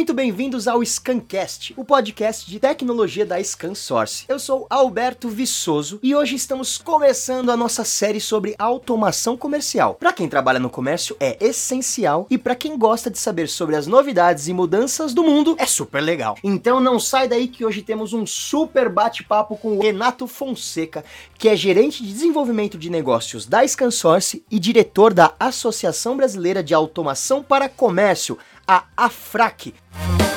muito bem-vindos ao Scancast, o podcast de tecnologia da ScanSource. Eu sou Alberto Viçoso e hoje estamos começando a nossa série sobre automação comercial. Para quem trabalha no comércio é essencial e para quem gosta de saber sobre as novidades e mudanças do mundo é super legal. Então não sai daí que hoje temos um super bate-papo com o Renato Fonseca, que é gerente de desenvolvimento de negócios da ScanSource e diretor da Associação Brasileira de Automação para Comércio, a AFRAC.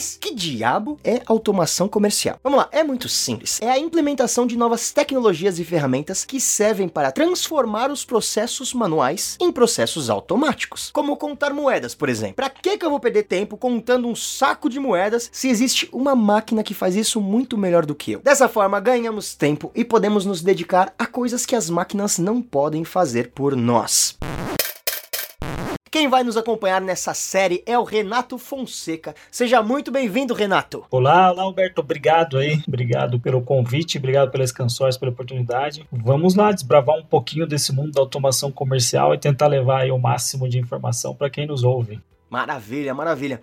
Mas que diabo é automação comercial? Vamos lá, é muito simples. É a implementação de novas tecnologias e ferramentas que servem para transformar os processos manuais em processos automáticos. Como contar moedas, por exemplo. Para que, que eu vou perder tempo contando um saco de moedas se existe uma máquina que faz isso muito melhor do que eu? Dessa forma, ganhamos tempo e podemos nos dedicar a coisas que as máquinas não podem fazer por nós. Quem vai nos acompanhar nessa série é o Renato Fonseca. Seja muito bem-vindo, Renato. Olá, olá, Alberto. Obrigado aí. Obrigado pelo convite, obrigado pelas canções, pela oportunidade. Vamos lá desbravar um pouquinho desse mundo da automação comercial e tentar levar aí o máximo de informação para quem nos ouve. Maravilha, maravilha.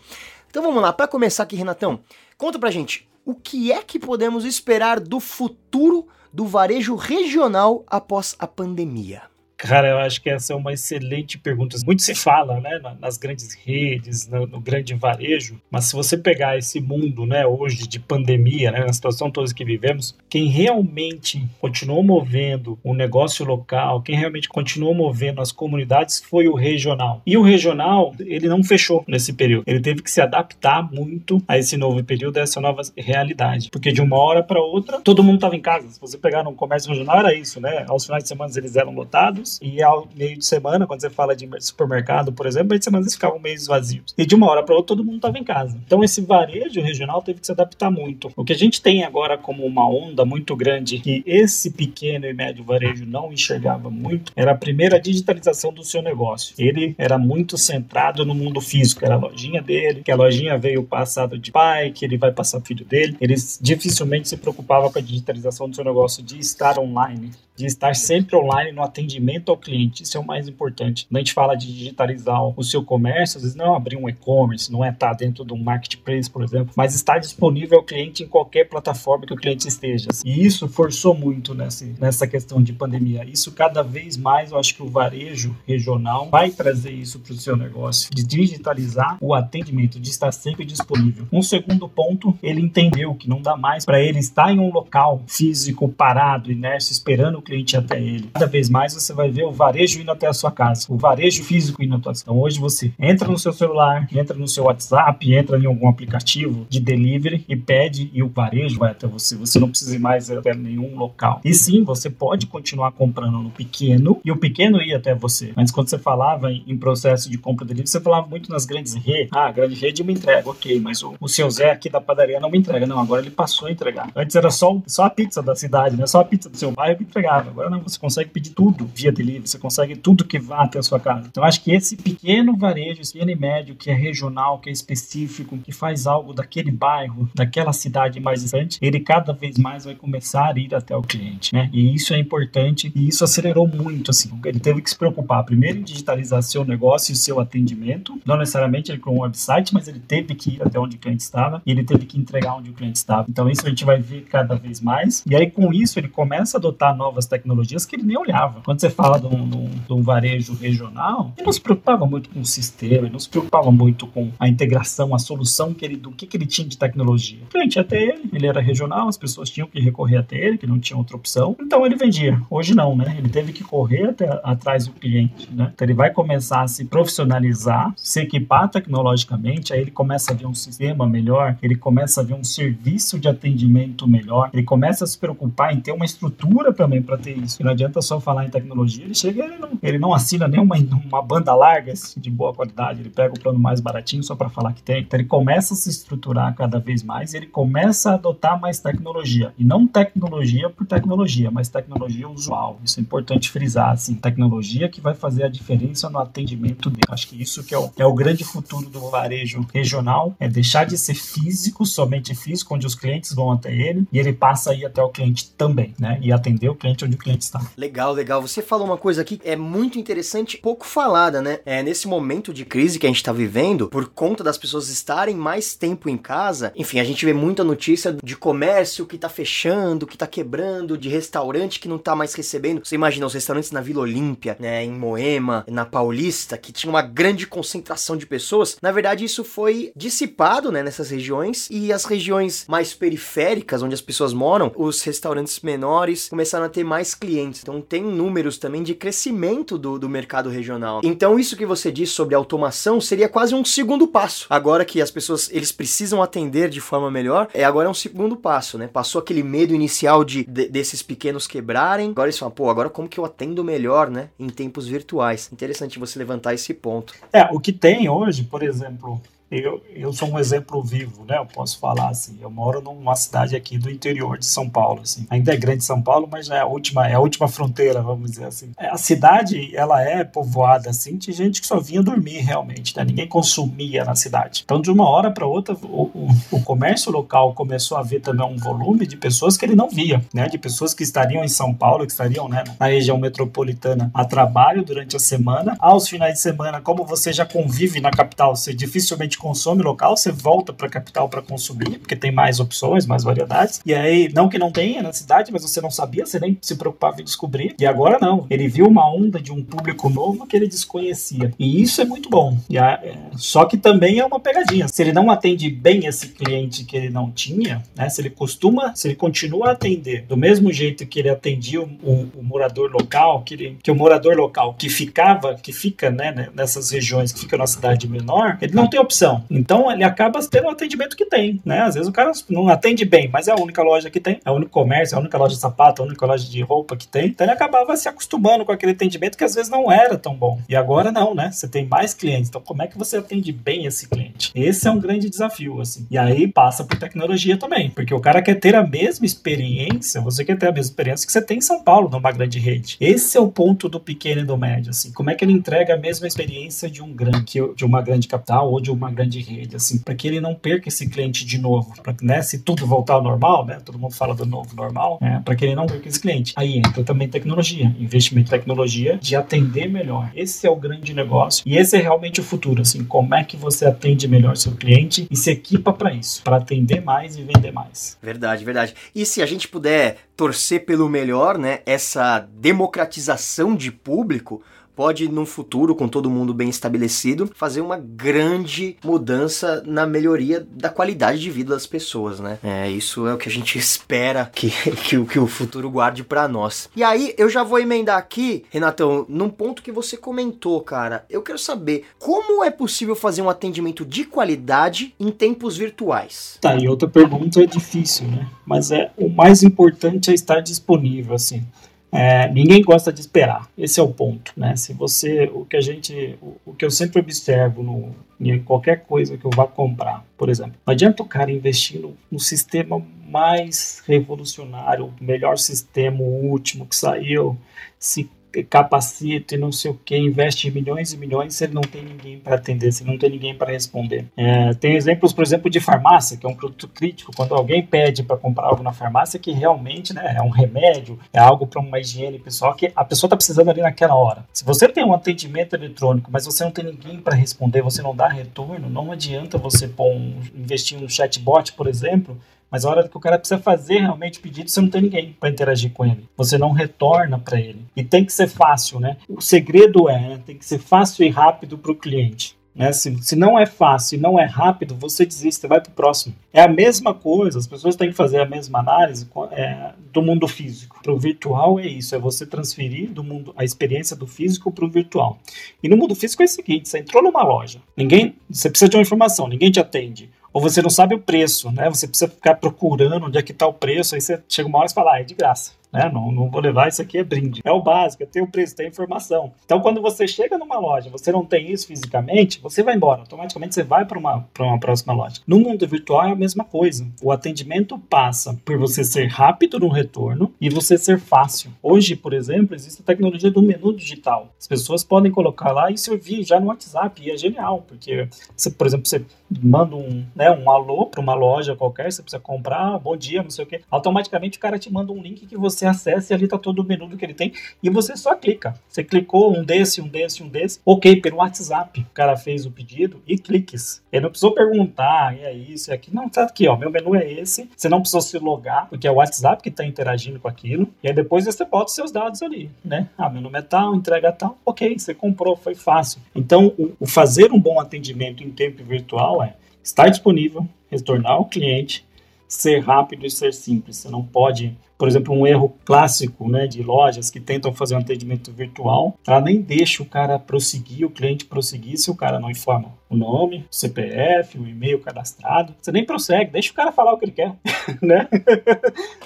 Então vamos lá, para começar aqui, Renatão, conta pra gente o que é que podemos esperar do futuro do varejo regional após a pandemia. Cara, eu acho que essa é uma excelente pergunta. Muito se fala, né, nas grandes redes, no, no, grande varejo, mas se você pegar esse mundo, né, hoje de pandemia, né, na situação toda que vivemos, quem realmente continuou movendo o negócio local, quem realmente continuou movendo as comunidades foi o regional. E o regional, ele não fechou nesse período. Ele teve que se adaptar muito a esse novo período, a essa nova realidade, porque de uma hora para outra, todo mundo estava em casa. Se você pegar no comércio regional era isso, né? Aos finais de semana eles eram lotados e ao meio de semana, quando você fala de supermercado, por exemplo, meio de semana eles ficavam meio vazios. E de uma hora para outra todo mundo estava em casa. Então esse varejo regional teve que se adaptar muito. O que a gente tem agora como uma onda muito grande que esse pequeno e médio varejo não enxergava muito era a primeira digitalização do seu negócio. Ele era muito centrado no mundo físico, era a lojinha dele, que a lojinha veio passado de pai, que ele vai passar filho dele. Eles dificilmente se preocupavam com a digitalização do seu negócio de estar online, de estar sempre online no atendimento ao cliente, isso é o mais importante. Quando a gente fala de digitalizar o seu comércio, às vezes não é abrir um e-commerce, não é estar dentro de um marketplace, por exemplo, mas estar disponível ao cliente em qualquer plataforma que o cliente esteja. E isso forçou muito nessa, nessa questão de pandemia. Isso cada vez mais, eu acho que o varejo regional vai trazer isso para o seu negócio, de digitalizar o atendimento, de estar sempre disponível. Um segundo ponto, ele entendeu que não dá mais para ele estar em um local físico parado, inércio, esperando o cliente até ele. Cada vez mais você vai ver o varejo indo até a sua casa, o varejo físico indo até a sua Então hoje você entra no seu celular, entra no seu WhatsApp, entra em algum aplicativo de delivery e pede e o varejo vai até você. Você não precisa ir mais até nenhum local. E sim, você pode continuar comprando no pequeno e o pequeno ir até você. Antes, quando você falava em, processo de compra delivery, você falava muito nas grandes redes. Ah, a grande rede me entrega, ok, mas o, o seu Zé aqui da padaria não me entrega. Não, agora ele passou a entregar. Antes era só, só a pizza da cidade, né? Só a pizza do seu bairro que entregava. Agora não, você consegue pedir tudo via delivery, você consegue tudo que vá até a sua casa. Então acho que esse pequeno varejo, esse pequeno e médio, que é regional, que é específico, que faz algo daquele bairro, daquela cidade mais distante, ele cada vez mais vai começar a ir até o cliente, né? E isso é importante e isso acelerou muito, assim. Ele teve que se preocupar primeiro em digitalizar seu negócio e seu atendimento. Não necessariamente ele criou um website, mas ele teve que ir até onde o cliente estava e ele teve que entregar onde o cliente estava. Então isso a gente vai ver cada vez mais. E aí com isso ele começa a adotar novas tecnologias que ele nem olhava. Quando você fala de um, de um, varejo regional, ele não se preocupava muito com o sistema, ele não se preocupava muito com a integração, a solução que ele, do que, que ele tinha de tecnologia. O cliente até ele, ele era regional, as pessoas tinham que recorrer até ele, que não tinha outra opção, então ele vendia. Hoje não, né? Ele teve que correr até atrás do cliente, né? Então ele vai começar a se profissionalizar, se equipar tecnologicamente, aí ele começa a ver um sistema melhor, ele começa a ver um serviço de atendimento melhor, ele começa a se preocupar em ter uma estrutura também para para ter isso. E não adianta só falar em tecnologia, ele chega ele não, ele não assina nenhuma uma banda larga assim, de boa qualidade, ele pega o plano mais baratinho só para falar que tem. Então ele começa a se estruturar cada vez mais, ele começa a adotar mais tecnologia. E não tecnologia por tecnologia, mas tecnologia usual. Isso é importante frisar, assim, tecnologia que vai fazer a diferença no atendimento dele. Acho que isso que é o, é o grande futuro do varejo regional, é deixar de ser físico, somente físico, onde os clientes vão até ele, e ele passa a ir até o cliente também, né? E atender o cliente onde o cliente está. Legal, legal. Você falou uma coisa aqui é muito interessante, pouco falada, né? É nesse momento de crise que a gente está vivendo, por conta das pessoas estarem mais tempo em casa, enfim, a gente vê muita notícia de comércio que tá fechando, que tá quebrando, de restaurante que não tá mais recebendo. Você imagina os restaurantes na Vila Olímpia, né, em Moema, na Paulista, que tinha uma grande concentração de pessoas. Na verdade, isso foi dissipado, né, nessas regiões e as regiões mais periféricas, onde as pessoas moram, os restaurantes menores começaram a ter mais clientes. Então tem números também de crescimento do, do mercado regional. Então isso que você disse sobre automação seria quase um segundo passo. Agora que as pessoas eles precisam atender de forma melhor, é agora é um segundo passo, né? Passou aquele medo inicial de, de desses pequenos quebrarem. Agora eles falam, pô, agora como que eu atendo melhor, né, em tempos virtuais? Interessante você levantar esse ponto. É, o que tem hoje, por exemplo, eu, eu sou um exemplo vivo, né? Eu posso falar assim. Eu moro numa cidade aqui do interior de São Paulo, assim. Ainda é grande São Paulo, mas é a última, é a última fronteira, vamos dizer assim. É, a cidade, ela é povoada assim de gente que só vinha dormir realmente, né? Ninguém consumia na cidade. Então, de uma hora para outra, o, o, o, comércio local começou a ver também um volume de pessoas que ele não via, né? De pessoas que estariam em São Paulo, que estariam, né, na região metropolitana a trabalho durante a semana. Aos finais de semana, como você já convive na capital, você dificilmente consome local, você volta para a capital para consumir, porque tem mais opções, mais variedades. E aí, não que não tenha na cidade, mas você não sabia, você nem se preocupava em descobrir. E agora não. Ele viu uma onda de um público novo que ele desconhecia. E isso é muito bom. E a, é, só que também é uma pegadinha. Se ele não atende bem esse cliente que ele não tinha, né? Se ele costuma, se ele continua a atender do mesmo jeito que ele atendia o, o, o morador local, que, ele, que o morador local que ficava, que fica né, nessas regiões, que fica na cidade menor, ele não tem opção então ele acaba tendo o atendimento que tem, né? Às vezes o cara não atende bem, mas é a única loja que tem, é o único comércio, é a única loja de sapato, é a única loja de roupa que tem. Então ele acabava se acostumando com aquele atendimento que às vezes não era tão bom. E agora não, né? Você tem mais clientes. Então como é que você atende bem esse cliente? Esse é um grande desafio, assim. E aí passa por tecnologia também, porque o cara quer ter a mesma experiência, você quer ter a mesma experiência que você tem em São Paulo, numa grande rede. Esse é o ponto do pequeno e do médio, assim. Como é que ele entrega a mesma experiência de um grande, de uma grande capital ou de uma grande rede, assim, para que ele não perca esse cliente de novo, para que, né, se tudo voltar ao normal, né, todo mundo fala do novo normal, é, para que ele não perca esse cliente. Aí entra também tecnologia, investimento em tecnologia de atender melhor. Esse é o grande negócio e esse é realmente o futuro, assim, como é que você atende melhor seu cliente e se equipa para isso, para atender mais e vender mais. Verdade, verdade. E se a gente puder torcer pelo melhor, né, essa democratização de público, pode, num futuro, com todo mundo bem estabelecido, fazer uma grande mudança na melhoria da qualidade de vida das pessoas, né? É, isso é o que a gente espera que, que, que o futuro guarde para nós. E aí, eu já vou emendar aqui, Renatão, num ponto que você comentou, cara. Eu quero saber como é possível fazer um atendimento de qualidade em tempos virtuais? Tá, e outra pergunta é difícil, né? Mas é o mais importante é estar disponível, assim. É, ninguém gosta de esperar. Esse é o ponto, né? Se você, o que a gente, o, o, que eu sempre observo no, em qualquer coisa que eu vá comprar, por exemplo, não adianta o cara investir no, no sistema mais revolucionário, o melhor sistema, o último que saiu, se capacita e não sei o que, investe milhões e milhões se ele não tem ninguém para atender, se não tem ninguém para responder. É, tem exemplos, por exemplo, de farmácia, que é um produto crítico, quando alguém pede para comprar algo na farmácia que realmente né, é um remédio, é algo para uma higiene pessoal que a pessoa está precisando ali naquela hora. Se você tem um atendimento eletrônico, mas você não tem ninguém para responder, você não dá retorno, não adianta você pôr um, investir um chatbot, por exemplo, mas a hora que o cara precisa fazer realmente pedido, você não tem ninguém para interagir com ele. Você não retorna para ele. E tem que ser fácil, né? O segredo é, né? tem que ser fácil e rápido para o cliente. Né? Se, se não é fácil e não é rápido, você desiste, vai para o próximo. É a mesma coisa, as pessoas têm que fazer a mesma análise é, do mundo físico. Para o virtual é isso, é você transferir do mundo a experiência do físico para o virtual. E no mundo físico é o seguinte: você entrou numa loja, ninguém, você precisa de uma informação, ninguém te atende ou você não sabe o preço, né? Você precisa ficar procurando onde é que está o preço, aí você chega uma hora e fala, ah, é de graça. Né? Não, não vou levar isso aqui é brinde. É o básico, é ter o preço, ter a informação. Então, quando você chega numa loja, você não tem isso fisicamente, você vai embora. Automaticamente você vai para uma, uma próxima loja. No mundo virtual é a mesma coisa. O atendimento passa por você ser rápido no retorno e você ser fácil. Hoje, por exemplo, existe a tecnologia do menu digital. As pessoas podem colocar lá e servir já no WhatsApp. E é genial, porque, você, por exemplo, você manda um, né, um alô para uma loja qualquer, você precisa comprar, bom dia, não sei o que. Automaticamente o cara te manda um link que você acessa e ali tá todo o menu do que ele tem e você só clica. Você clicou um desse, um desse, um desse, ok, pelo WhatsApp. O cara fez o pedido e cliques. Ele não precisou perguntar, é isso, é aqui. Não, tá aqui, ó, meu menu é esse. Você não precisou se logar, porque é o WhatsApp que tá interagindo com aquilo. E aí depois você bota os seus dados ali, né? Ah, meu nome é tal, entrega tal, ok, você comprou, foi fácil. Então, o, o fazer um bom atendimento em tempo virtual é estar disponível, retornar ao cliente, ser rápido e ser simples. Você não pode, por exemplo, um erro clássico né, de lojas que tentam fazer um atendimento virtual, ela nem deixa o cara prosseguir, o cliente prosseguir se o cara não informa o nome, o CPF, o e-mail cadastrado. Você nem prossegue, deixa o cara falar o que ele quer, né?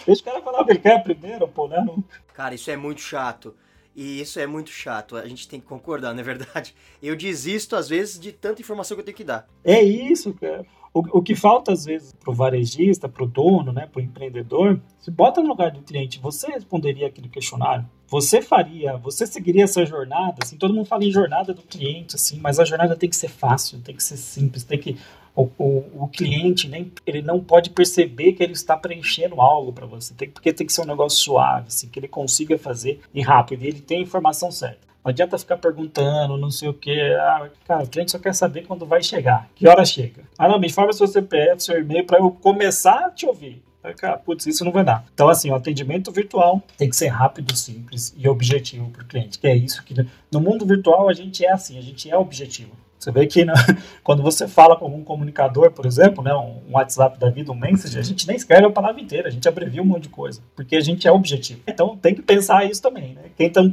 deixa o cara falar o que ele quer primeiro, pô, né? Não... Cara, isso é muito chato. E isso é muito chato, a gente tem que concordar, não é verdade? Eu desisto, às vezes, de tanta informação que eu tenho que dar. É isso, cara. O, o que falta, às vezes, para o varejista, para o dono, né, para o empreendedor, se bota no lugar do cliente, você responderia aquele questionário? Você faria, você seguiria essa jornada? Assim, todo mundo fala em jornada do cliente, assim, mas a jornada tem que ser fácil, tem que ser simples, tem que o, o, o, cliente nem ele não pode perceber que ele está preenchendo algo para você, tem, porque tem que ser um negócio suave, assim, que ele consiga fazer e rápido, e ele tem a informação certa. Não adianta ficar perguntando, não sei o que. Ah, cara, o cliente só quer saber quando vai chegar. Que hora chega? Ah, não, me informa seu CPF, seu e-mail, para eu começar a te ouvir. Cara, putz, isso não vai dar. Então, assim, o atendimento virtual tem que ser rápido, simples e objetivo para o cliente. Que é isso que. No mundo virtual, a gente é assim, a gente é objetivo. Você vê que né, quando você fala com algum comunicador, por exemplo, né, um WhatsApp da vida, um message, a gente nem escreve a palavra inteira, a gente abrevia um monte de coisa, porque a gente é objetivo. Então tem que pensar isso também. Né? Quem, tão,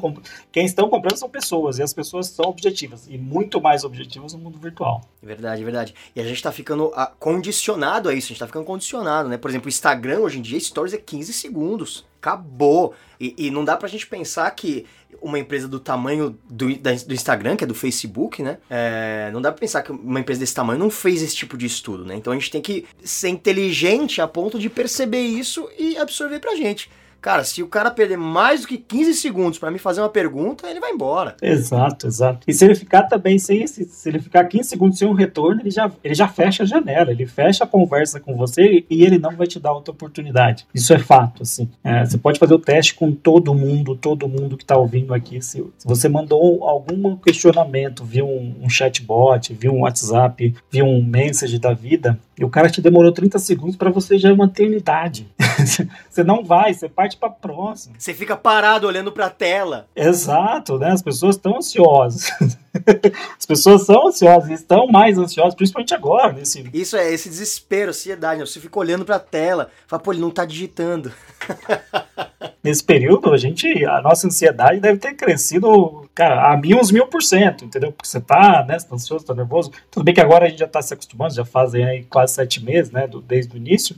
quem estão comprando são pessoas, e as pessoas são objetivas, e muito mais objetivas no mundo virtual. Verdade, verdade. E a gente está ficando ah, condicionado a isso, a gente está ficando condicionado, né? Por exemplo, o Instagram hoje em dia, Stories é 15 segundos. Acabou. E, e não dá pra gente pensar que uma empresa do tamanho do, da, do Instagram, que é do Facebook, né? É, não dá pra pensar que uma empresa desse tamanho não fez esse tipo de estudo, né? Então a gente tem que ser inteligente a ponto de perceber isso e absorver pra gente. Cara, se o cara perder mais do que 15 segundos para me fazer uma pergunta, ele vai embora. Exato, exato. E se ele ficar também sem esse, se ele ficar 15 segundos sem um retorno, ele já, ele já fecha a janela, ele fecha a conversa com você e ele não vai te dar outra oportunidade. Isso é fato, assim. É, você pode fazer o teste com todo mundo, todo mundo que está ouvindo aqui. Se, se, você mandou algum questionamento, viu um, um chatbot, viu um WhatsApp, viu um message da vida, e o cara te demorou 30 segundos para você já é uma eternidade. você não vai, você parte para próxima. Você fica parado olhando para a tela. Exato, né? As pessoas estão ansiosas. As pessoas são ansiosas, estão mais ansiosas, principalmente agora. Nesse... Isso é esse desespero, ansiedade. Né? Você fica olhando para a tela, fala, pô, ele não tá digitando. Nesse período, a gente, a nossa ansiedade deve ter crescido, cara, a mil, uns mil por cento, entendeu? Porque você tá, né, você tá ansioso, tá nervoso. Tudo bem que agora a gente já tá se acostumando, já fazem aí quase sete meses, né, do, desde o início.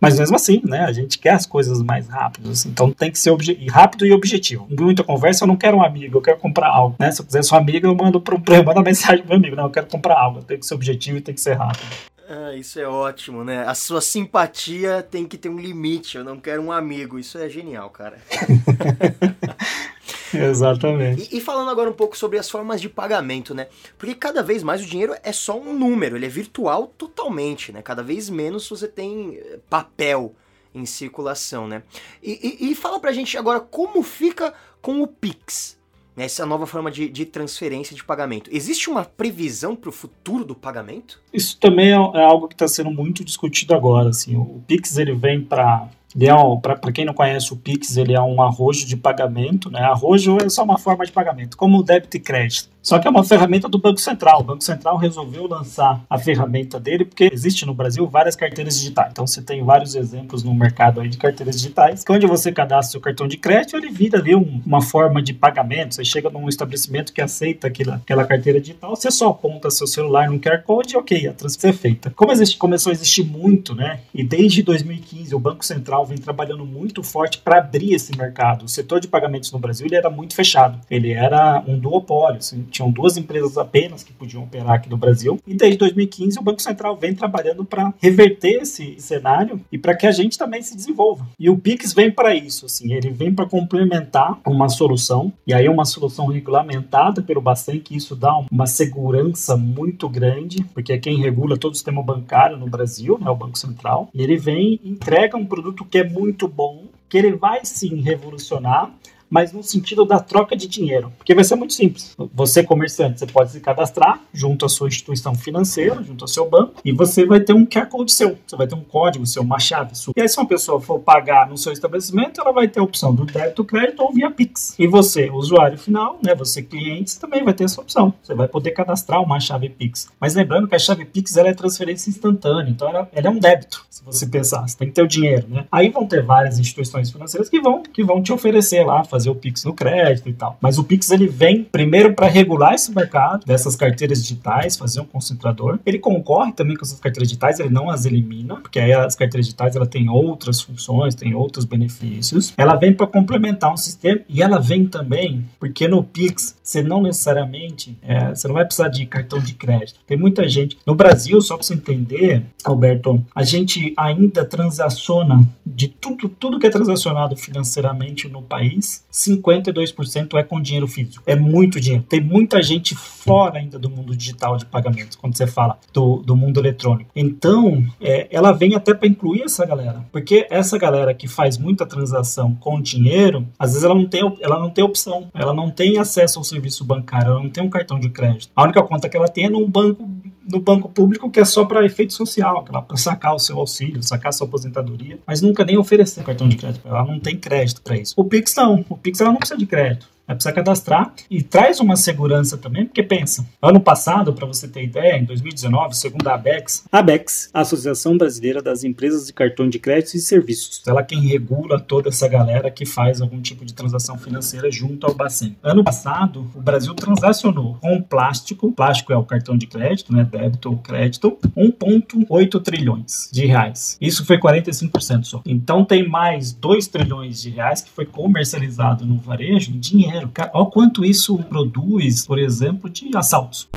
Mas mesmo assim, né, a gente quer as coisas mais rápidas, então tem que ser rápido e objetivo. Muita conversa, eu não quero um amigo, eu quero comprar algo, né? Se eu quiser sua amiga, eu mando pro, eu mando a mensagem pro meu amigo, não, eu quero comprar algo, tem que ser objetivo e tem que ser rápido. Ah, isso é ótimo, né? A sua simpatia tem que ter um limite. Eu não quero um amigo. Isso é genial, cara. Exatamente. E, e, falando agora um pouco sobre as formas de pagamento, né? Porque cada vez mais o dinheiro é só um número, ele é virtual totalmente, né? Cada vez menos você tem eh, papel em circulação, né? E, e, e fala pra gente agora como fica com o Pix essa nova forma de, de transferência de pagamento. Existe uma previsão para o futuro do pagamento? Isso também é, é algo que está sendo muito discutido agora. Assim, o Pix ele vem para é para quem não conhece o Pix, ele é um arrojo de pagamento, né? Arrojo é só uma forma de pagamento, como o débito e crédito. Só que é uma ferramenta do Banco Central. O Banco Central resolveu lançar a ferramenta dele porque existe no Brasil várias carteiras digitais. Então você tem vários exemplos no mercado aí de carteiras digitais, que onde você cadastra seu cartão de crédito, ele vira ali um, uma forma de pagamento. Você chega num estabelecimento que aceita aquela, aquela carteira digital, você só aponta seu celular num QR Code e ok, a transferência é feita. Como existe, começou a existir muito, né? E desde 2015 o Banco Central Central vem trabalhando muito forte para abrir esse mercado. O setor de pagamentos no Brasil ele era muito fechado. Ele era um duopólio. Assim, tinham duas empresas apenas que podiam operar aqui no Brasil. E desde 2015 o Banco Central vem trabalhando para reverter esse cenário e para que a gente também se desenvolva. E o Pix vem para isso. Assim, ele vem para complementar uma solução. E aí uma solução regulamentada pelo Bacen, que isso dá uma segurança muito grande, porque é quem regula todo o sistema bancário no Brasil, né, o Banco Central. E ele vem e entrega um produto que é muito bom, que ele vai sim revolucionar mas no sentido da troca de dinheiro. Porque vai ser muito simples. Você, comerciante, você pode se cadastrar junto à sua instituição financeira, junto ao seu banco, e você vai ter um QR Code seu. Você vai ter um código seu, uma chave sua. E aí, se uma pessoa for pagar no seu estabelecimento, ela vai ter a opção do débito, crédito ou via Pix. E você, usuário final, né, você cliente, também vai ter essa opção. Você vai poder cadastrar uma chave Pix. Mas lembrando que a chave Pix ela é transferência instantânea, então ela, ela é um débito, se você pensar. Você tem que ter o dinheiro, né? Aí vão ter várias instituições financeiras que vão, que vão te oferecer lá, fazer fazer o Pix no crédito e tal. Mas o Pix ele vem primeiro para regular esse mercado dessas carteiras digitais, fazer um concentrador. Ele concorre também com essas carteiras digitais, ele não as elimina, porque aí as carteiras digitais ela tem outras funções, tem outros benefícios. Ela vem para complementar um sistema e ela vem também porque no Pix você não necessariamente é, você não vai precisar de cartão de crédito. Tem muita gente no Brasil, só para você entender, Alberto, a gente ainda transaciona de tudo tudo que é transacionado financeiramente no país 52% é com dinheiro físico. É muito dinheiro. Tem muita gente fora ainda do mundo digital de pagamentos, quando você fala do, do mundo eletrônico. Então, é, ela vem até para incluir essa galera. Porque essa galera que faz muita transação com dinheiro, às vezes ela não tem, ela não tem opção. Ela não tem acesso ao serviço bancário, ela não tem um cartão de crédito. A única conta que ela tem é num banco no banco público que é só para efeito social, para sacar o seu auxílio, sacar a sua aposentadoria, mas nunca nem oferecer cartão de crédito. Ela não tem crédito para isso. O Pix não. O Pix ela não precisa de crédito. Vai precisar cadastrar e traz uma segurança também, porque pensa, ano passado, para você ter ideia, em 2019, segundo a ABEX, a ABEX, a Associação Brasileira das Empresas de Cartão de Crédito e Serviços, ela é quem regula toda essa galera que faz algum tipo de transação financeira junto ao Bacen. Ano passado, o Brasil transacionou com plástico, plástico é o cartão de crédito, né, débito ou crédito, 1,8 trilhões de reais. Isso foi 45% só. Então tem mais 2 trilhões de reais que foi comercializado no varejo em dinheiro dinheiro. Olha quanto isso produz, por exemplo, de assaltos.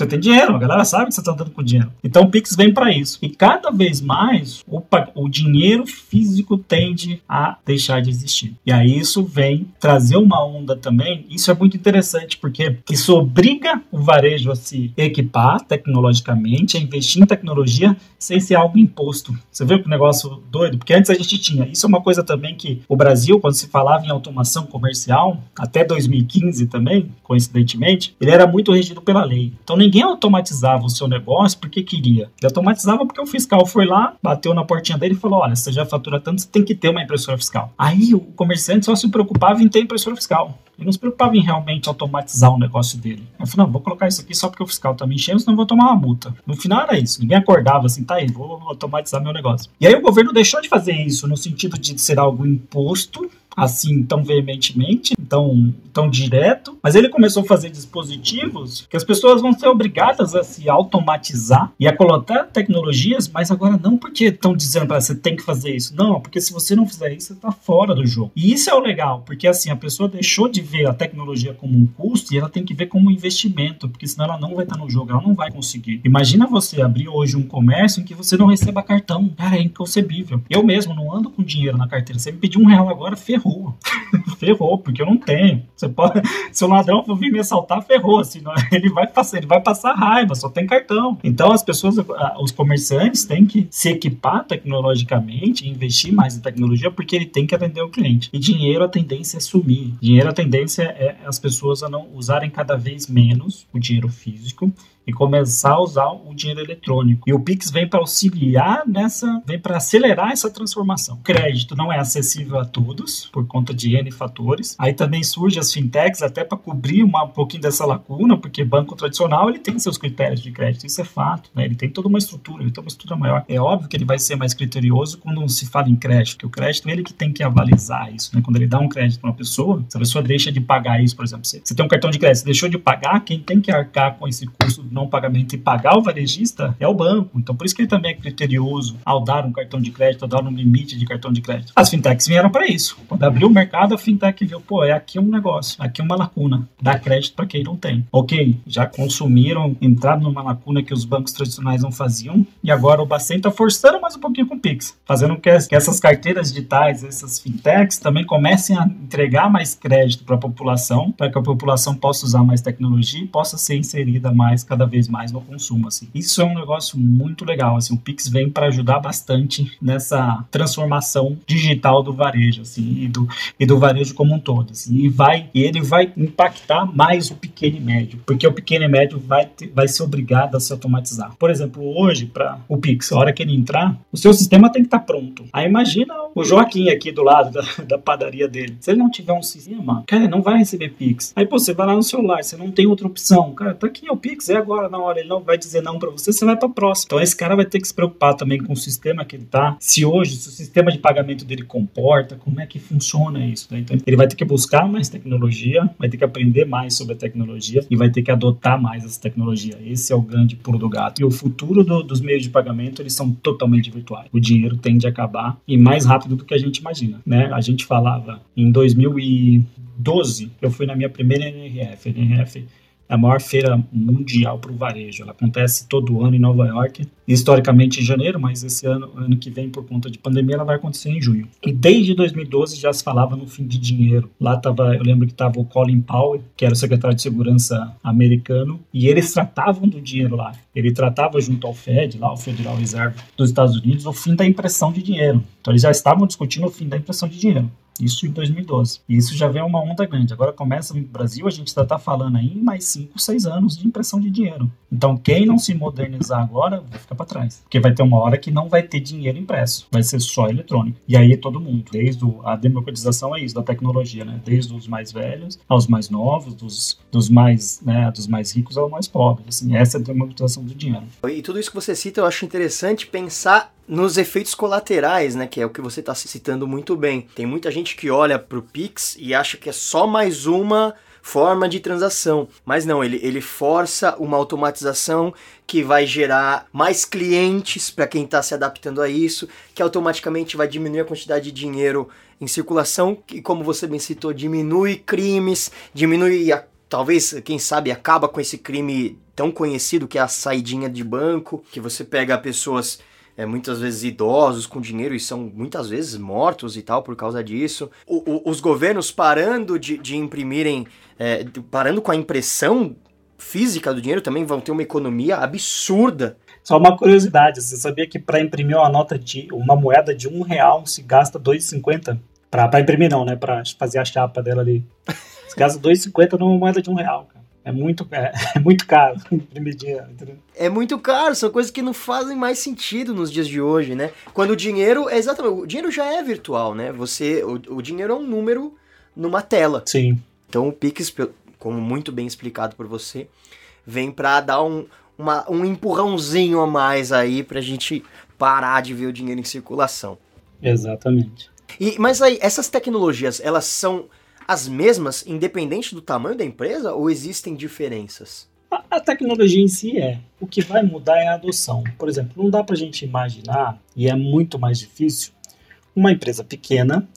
Você tem dinheiro, a galera sabe que você está andando com dinheiro. Então o Pix vem para isso. E cada vez mais o, o dinheiro físico tende a deixar de existir. E aí isso vem trazer uma onda também. Isso é muito interessante porque isso obriga o varejo a se equipar tecnologicamente, a investir em tecnologia sem ser algo imposto. Você vê que negócio doido? Porque antes a gente tinha. Isso é uma coisa também que o Brasil, quando se falava em automação comercial, até 2015 também, coincidentemente, ele era muito regido pela lei. Então nem ninguém automatizava o seu negócio porque queria. Ele automatizava porque o fiscal foi lá, bateu na portinha dele e falou: olha, você já fatura tanto, você tem que ter uma impressora fiscal. Aí o comerciante só se preocupava em ter impressora fiscal. Ele não se preocupava em realmente automatizar o negócio dele. Eu falei, não, vou colocar isso aqui só porque o fiscal tá me enchendo, senão eu vou tomar uma multa. No final era isso. Ninguém acordava assim, tá aí, vou automatizar meu negócio. E aí o governo deixou de fazer isso no sentido de ser algo imposto assim tão veementemente, tão, tão direto, mas ele começou a fazer dispositivos que as pessoas vão ser obrigadas a se automatizar e a colocar tecnologias, mas agora não porque estão dizendo para você tem que fazer isso, não, porque se você não fizer isso, você está fora do jogo. E isso é o legal, porque assim a pessoa deixou de ver a tecnologia como um custo e ela tem que ver como um investimento, porque senão ela não vai estar no jogo, ela não vai conseguir. Imagina você abrir hoje um comércio em que você não receba cartão, cara, é inconcebível. Eu mesmo não ando com dinheiro na carteira, você me pediu um real agora, ferrou ferrou. ferrou, porque eu não tenho. Você pode, se o ladrão for vir me assaltar, ferrou. Senão ele vai passar, ele vai passar raiva, só tem cartão. Então as pessoas, os comerciantes têm que se equipar tecnologicamente, investir mais em tecnologia, porque ele tem que atender o cliente. E dinheiro a tendência é sumir. Dinheiro a tendência é as pessoas a não usarem cada vez menos o dinheiro físico e começar a usar o dinheiro eletrônico. E o Pix vem para auxiliar nessa, vem para acelerar essa transformação. O crédito não é acessível a todos, por conta de N fatores. Aí também surge as fintechs até para cobrir uma, um pouquinho dessa lacuna, porque banco tradicional ele tem seus critérios de crédito, isso é fato, né? Ele tem toda uma estrutura, ele tem uma estrutura maior. É óbvio que ele vai ser mais criterioso quando se fala em crédito, porque o crédito é ele que tem que avalizar isso, né? Quando ele dá um crédito para uma pessoa, se a pessoa deixa de pagar isso, por exemplo, você, você tem um cartão de crédito, você deixou de pagar, quem tem que arcar com esse custo não pagamento e pagar o varejista é o banco. Então por isso que ele também é criterioso ao dar um cartão de crédito, ao dar um limite de cartão de crédito. As fintechs vieram para isso. Quando abriu o mercado, a fintech viu, pô, é aqui um negócio, aqui uma lacuna, dá crédito para quem não tem. Ok, já consumiram, entraram numa lacuna que os bancos tradicionais não faziam, e agora o Bacen está forçando mais um pouquinho com o Pix, fazendo que, que essas carteiras digitais, essas fintechs, também comecem a entregar mais crédito para a população, para que a população possa usar mais tecnologia e possa ser inserida mais, cada vez mais no consumo. Assim. Isso é um negócio muito legal. Assim, o Pix vem para ajudar bastante nessa transformação digital do varejo assim, e, do, e do varejo como um todo. Assim, e, vai, e ele vai impactar mais o pequeno e médio, porque o pequeno e médio vai, ter, vai ser obrigado a se automatizar. Por exemplo, hoje, para o Pix, a hora que ele entrar, o seu sistema tem que estar tá pronto. Aí imagina o Joaquim aqui do lado da, da padaria dele. Se ele não tiver um sistema, cara, não vai receber Pix. Aí, pô, você vai lá no celular, você não tem outra opção. Cara, tá aqui, é o Pix, é agora, na hora. Ele não vai dizer não para você, você vai para próxima. Então, esse cara vai ter que se preocupar também com o sistema que ele tá. Se hoje, se o sistema de pagamento dele comporta, como é que funciona isso. Né? Então, ele vai ter que buscar mais tecnologia, vai ter que aprender mais sobre a tecnologia e vai ter que adotar mais essa tecnologia. Esse é o grande pulo do gato. E o futuro do, dos meios de pagamento, eles são totalmente virtuais. O dinheiro tende a acabar e mais rápido do que a gente imagina. Né? A gente falava em 2012, eu fui na minha primeira NRF. NRF a maior feira mundial para o varejo. Ela acontece todo ano em Nova York, historicamente em janeiro, mas esse ano, ano que vem, por conta de pandemia, ela vai acontecer em junho. E desde 2012 já se falava no fim de dinheiro. Lá tava, eu lembro que estava o Colin Powell, que era o secretário de segurança americano, e eles tratavam do dinheiro lá. Ele tratava junto ao Fed, lá o Federal Reserve dos Estados Unidos, o fim da impressão de dinheiro. Então eles já estavam discutindo o fim da impressão de dinheiro. Isso em 2012. E isso já vem uma onda grande. Agora começa no Brasil, a gente está tá falando aí mais 5, 6 anos de impressão de dinheiro. Então quem não se modernizar agora vai ficar para trás. Porque vai ter uma hora que não vai ter dinheiro impresso. Vai ser só eletrônico. E aí todo mundo, desde a democratização é isso, da tecnologia, né? Desde os mais velhos aos mais novos, dos, dos mais, né, dos mais ricos aos mais pobres. Assim, essa é a democratização do dinheiro. E tudo isso que você cita, eu acho interessante pensar nos efeitos colaterais, né, que é o que você está citando muito bem. Tem muita gente que olha para o Pix e acha que é só mais uma forma de transação. Mas não, ele, ele força uma automatização que vai gerar mais clientes para quem está se adaptando a isso, que automaticamente vai diminuir a quantidade de dinheiro em circulação, e como você bem citou, diminui crimes, diminui a talvez, quem sabe, acaba com esse crime tão conhecido que é a saidinha de banco, que você pega pessoas é, muitas vezes idosos com dinheiro e são muitas vezes mortos e tal por causa disso. O, o, os governos parando de, de imprimirem, é, parando com a impressão física do dinheiro também vão ter uma economia absurda. Só uma curiosidade, você sabia que para imprimir uma nota de uma moeda de um real se gasta 2,50? Para imprimir não, né? Para fazer a chapa dela ali. Se gasta 2,50 numa moeda de um real, cara. É muito, é, é muito caro imprimir dinheiro. É muito caro, são coisas que não fazem mais sentido nos dias de hoje, né? Quando o dinheiro, é exatamente, o dinheiro já é virtual, né? Você, o, o dinheiro é um número numa tela. Sim. Então o Pix, como muito bem explicado por você, vem para dar um, uma, um empurrãozinho a mais aí pra gente parar de ver o dinheiro em circulação. Exatamente. E, mas aí, essas tecnologias, elas são as mesmas, independente do tamanho da empresa, ou existem diferenças? A, tecnologia em si é. O que vai mudar é a adoção. Por exemplo, não dá para a gente imaginar, e é muito mais difícil, uma empresa pequena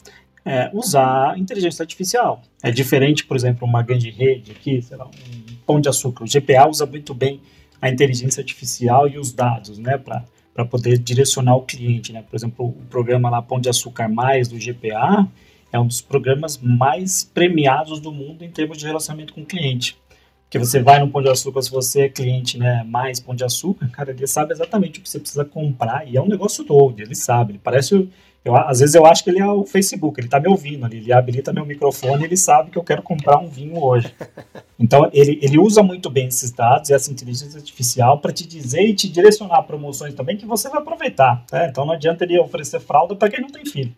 é, usar inteligência artificial. É diferente, por exemplo, uma grande rede aqui, sei lá, um pão de açúcar. O GPA usa muito bem a inteligência artificial e os dados, né, para poder direcionar o cliente, né? Por exemplo, o programa lá Pão de Açúcar Mais do GPA, é um dos programas mais premiados do mundo em termos de relacionamento com o cliente. Porque você vai no Pão de Açúcar, se você é cliente né, mais Pão de Açúcar, cara, ele sabe exatamente o que você precisa comprar e é um negócio doido, ele sabe. Ele parece. Eu, às vezes eu acho que ele é o Facebook, ele está me ouvindo ali, ele habilita meu microfone ele sabe que eu quero comprar um vinho hoje. Então ele, ele usa muito bem esses dados e essa inteligência artificial para te dizer e te direcionar promoções também que você vai aproveitar. Tá? Então não adianta ele oferecer fralda para quem não tem filho.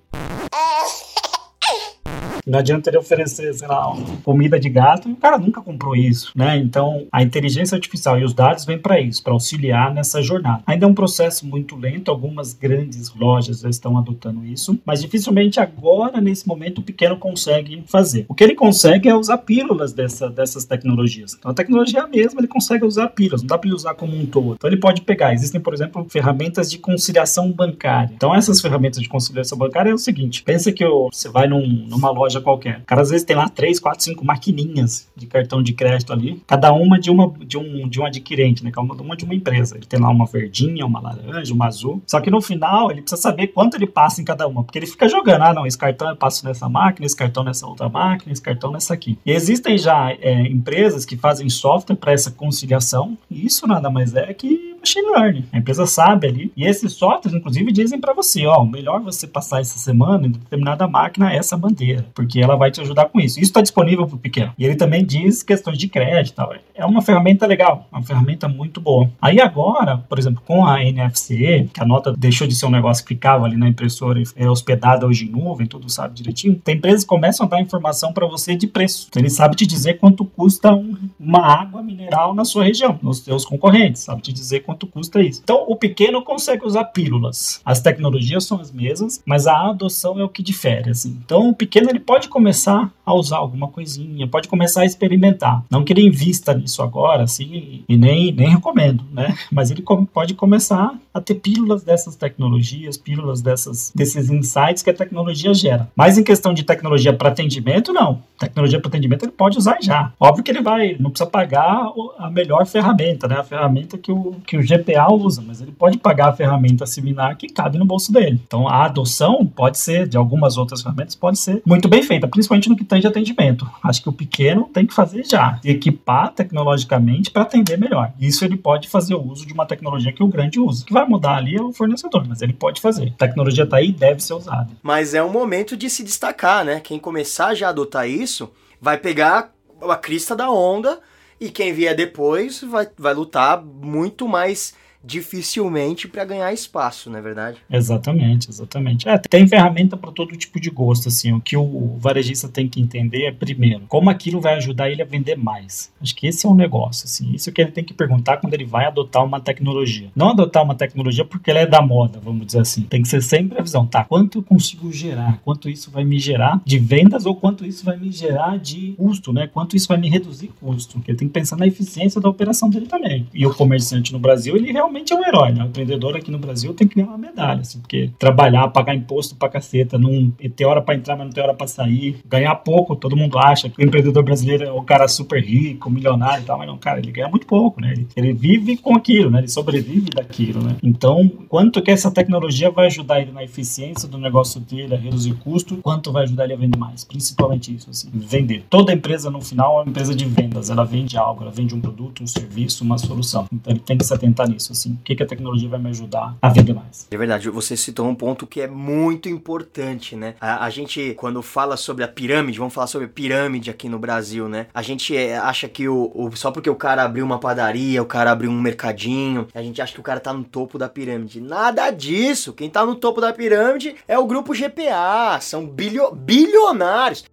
Não adianta ele oferecer, sei lá, comida de gato, o cara nunca comprou isso, né? Então, a inteligência artificial e os dados vêm para isso, para auxiliar nessa jornada. Ainda é um processo muito lento, algumas grandes lojas já estão adotando isso, mas dificilmente agora, nesse momento, o pequeno consegue fazer. O que ele consegue é usar pílulas dessa, dessas tecnologias. Então, a tecnologia mesma, ele consegue usar pílulas, não dá para ele usar como um todo. Então, ele pode pegar, existem, por exemplo, ferramentas de conciliação bancária. Então, essas ferramentas de conciliação bancária é o seguinte, pensa que você vai num, numa loja qualquer, o cara às vezes tem lá três, quatro, cinco maquininhas de cartão de crédito ali, cada uma de uma de um, de um adquirente, né? Cada uma de uma empresa. Ele tem lá uma verdinha, uma laranja, uma azul. Só que no final ele precisa saber quanto ele passa em cada uma, porque ele fica jogando, ah, não, esse cartão eu passo nessa máquina, esse cartão nessa outra máquina, esse cartão nessa aqui. E existem já é, empresas que fazem software para essa conciliação, e isso nada mais é que machine learning. A empresa sabe ali. E esses softwares, inclusive, dizem para você, ó, melhor você passar essa semana em determinada máquina é essa bandeira, porque ela vai te ajudar com isso. Isso está disponível para o pequeno. E ele também diz questões de crédito tal. É uma ferramenta legal, uma ferramenta muito boa. Aí agora, por exemplo, com a NFC, que a nota deixou de ser um negócio que ficava ali na impressora é hospedada hoje em nuvem, tudo sabe direitinho, tem empresas que começam a dar informação para você de preço. Então, ele sabe te dizer quanto custa um, uma água mineral na sua região, nos seus concorrentes, sabe te dizer quanto quanto custa isso. Então, o pequeno consegue usar pílulas. As tecnologias são as mesmas, mas a adoção é o que difere. Assim. Então, o pequeno ele pode começar a usar alguma coisinha, pode começar a experimentar. Não que ele invista nisso agora, assim, e nem, nem recomendo, né? Mas ele pode começar a ter pílulas dessas tecnologias, pílulas dessas, desses insights que a tecnologia gera. Mas em questão de tecnologia para atendimento, não. Tecnologia para atendimento ele pode usar já. Óbvio que ele vai, não precisa pagar a melhor ferramenta, né? A ferramenta que o, que o GPA usa, mas ele pode pagar a ferramenta similar que cabe no bolso dele. Então a adoção pode ser, de algumas outras ferramentas, pode ser muito bem feita, principalmente no que de atendimento. Acho que o pequeno tem que fazer já, equipar tecnologicamente para atender melhor. Isso ele pode fazer o uso de uma tecnologia que o grande usa. O que vai mudar ali é o fornecedor, mas ele pode fazer. A tecnologia está aí deve ser usada. Mas é um momento de se destacar, né? Quem começar já a adotar isso vai pegar a crista da onda e quem vier depois vai, vai lutar muito mais dificilmente para ganhar espaço, não é verdade? Exatamente, exatamente. É, tem ferramenta para todo tipo de gosto, assim. O que o varejista tem que entender é, primeiro, como aquilo vai ajudar ele a vender mais. Acho que esse é um negócio, assim. Isso que ele tem que perguntar quando ele vai adotar uma tecnologia. Não adotar uma tecnologia porque ela é da moda, vamos dizer assim. Tem que ser sempre a visão, tá? Quanto eu consigo gerar? Quanto isso vai me gerar de vendas ou quanto isso vai me gerar de custo, né? Quanto isso vai me reduzir custo? Porque tem que pensar na eficiência da operação dele também. E o comerciante no Brasil, ele realmente realmente é um herói, né? O empreendedor aqui no Brasil tem que ganhar uma medalha, assim, porque trabalhar, pagar imposto pra caceta, não ter hora pra entrar, mas não ter hora pra sair, ganhar pouco, todo mundo acha que o empreendedor brasileiro é o cara super rico, milionário e tal, mas não, cara, ele ganha muito pouco, né? Ele, ele vive com aquilo, né? Ele sobrevive daquilo, né? Então, quanto que essa tecnologia vai ajudar ele na eficiência do negócio dele, a reduzir custo, quanto vai ajudar ele a vender mais? Principalmente isso, assim, vender. Toda empresa, no final, é uma empresa de vendas, ela vende algo, ela vende um produto, um serviço, uma solução. Então, ele tem que se atentar nisso, assim o que, que a tecnologia vai me ajudar a vender mais. É verdade, você citou um ponto que é muito importante, né? A, a gente, quando fala sobre a pirâmide, vamos falar sobre pirâmide aqui no Brasil, né? A gente é, acha que o, o, só porque o cara abriu uma padaria, o cara abriu um mercadinho, a gente acha que o cara tá no topo da pirâmide. Nada disso! Quem tá no topo da pirâmide é o grupo GPA, são bilio, bilionários.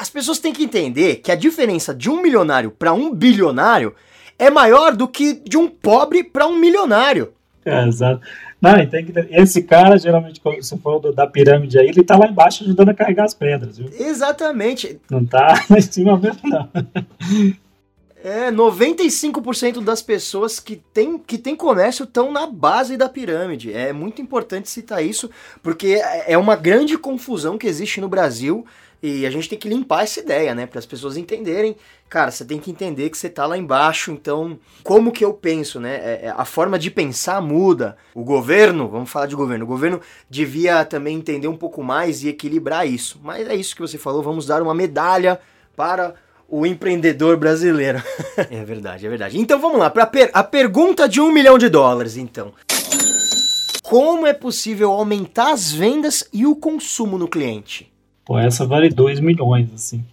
As pessoas têm que entender que a diferença de um milionário para um bilionário é maior do que de um pobre para um milionário. É, exato. Não, que, esse cara, geralmente, quando você falou da pirâmide aí, ele tá lá embaixo ajudando a carregar as pedras, viu? Exatamente. Não tá lá em cima mesmo, não. É, 95% das pessoas que têm que tem comércio estão na base da pirâmide. É muito importante citar isso, porque é uma grande confusão que existe no Brasil e a gente tem que limpar essa ideia, né? Para as pessoas entenderem. Cara, você tem que entender que você tá lá embaixo, então, como que eu penso, né? É, é, a forma de pensar muda. O governo, vamos falar de governo, o governo devia também entender um pouco mais e equilibrar isso. Mas é isso que você falou, vamos dar uma medalha para o empreendedor brasileiro. é verdade, é verdade. Então vamos lá, para per a pergunta de um milhão de dólares, então. Como é possível aumentar as vendas e o consumo no cliente? Pô, essa vale 2 milhões, assim.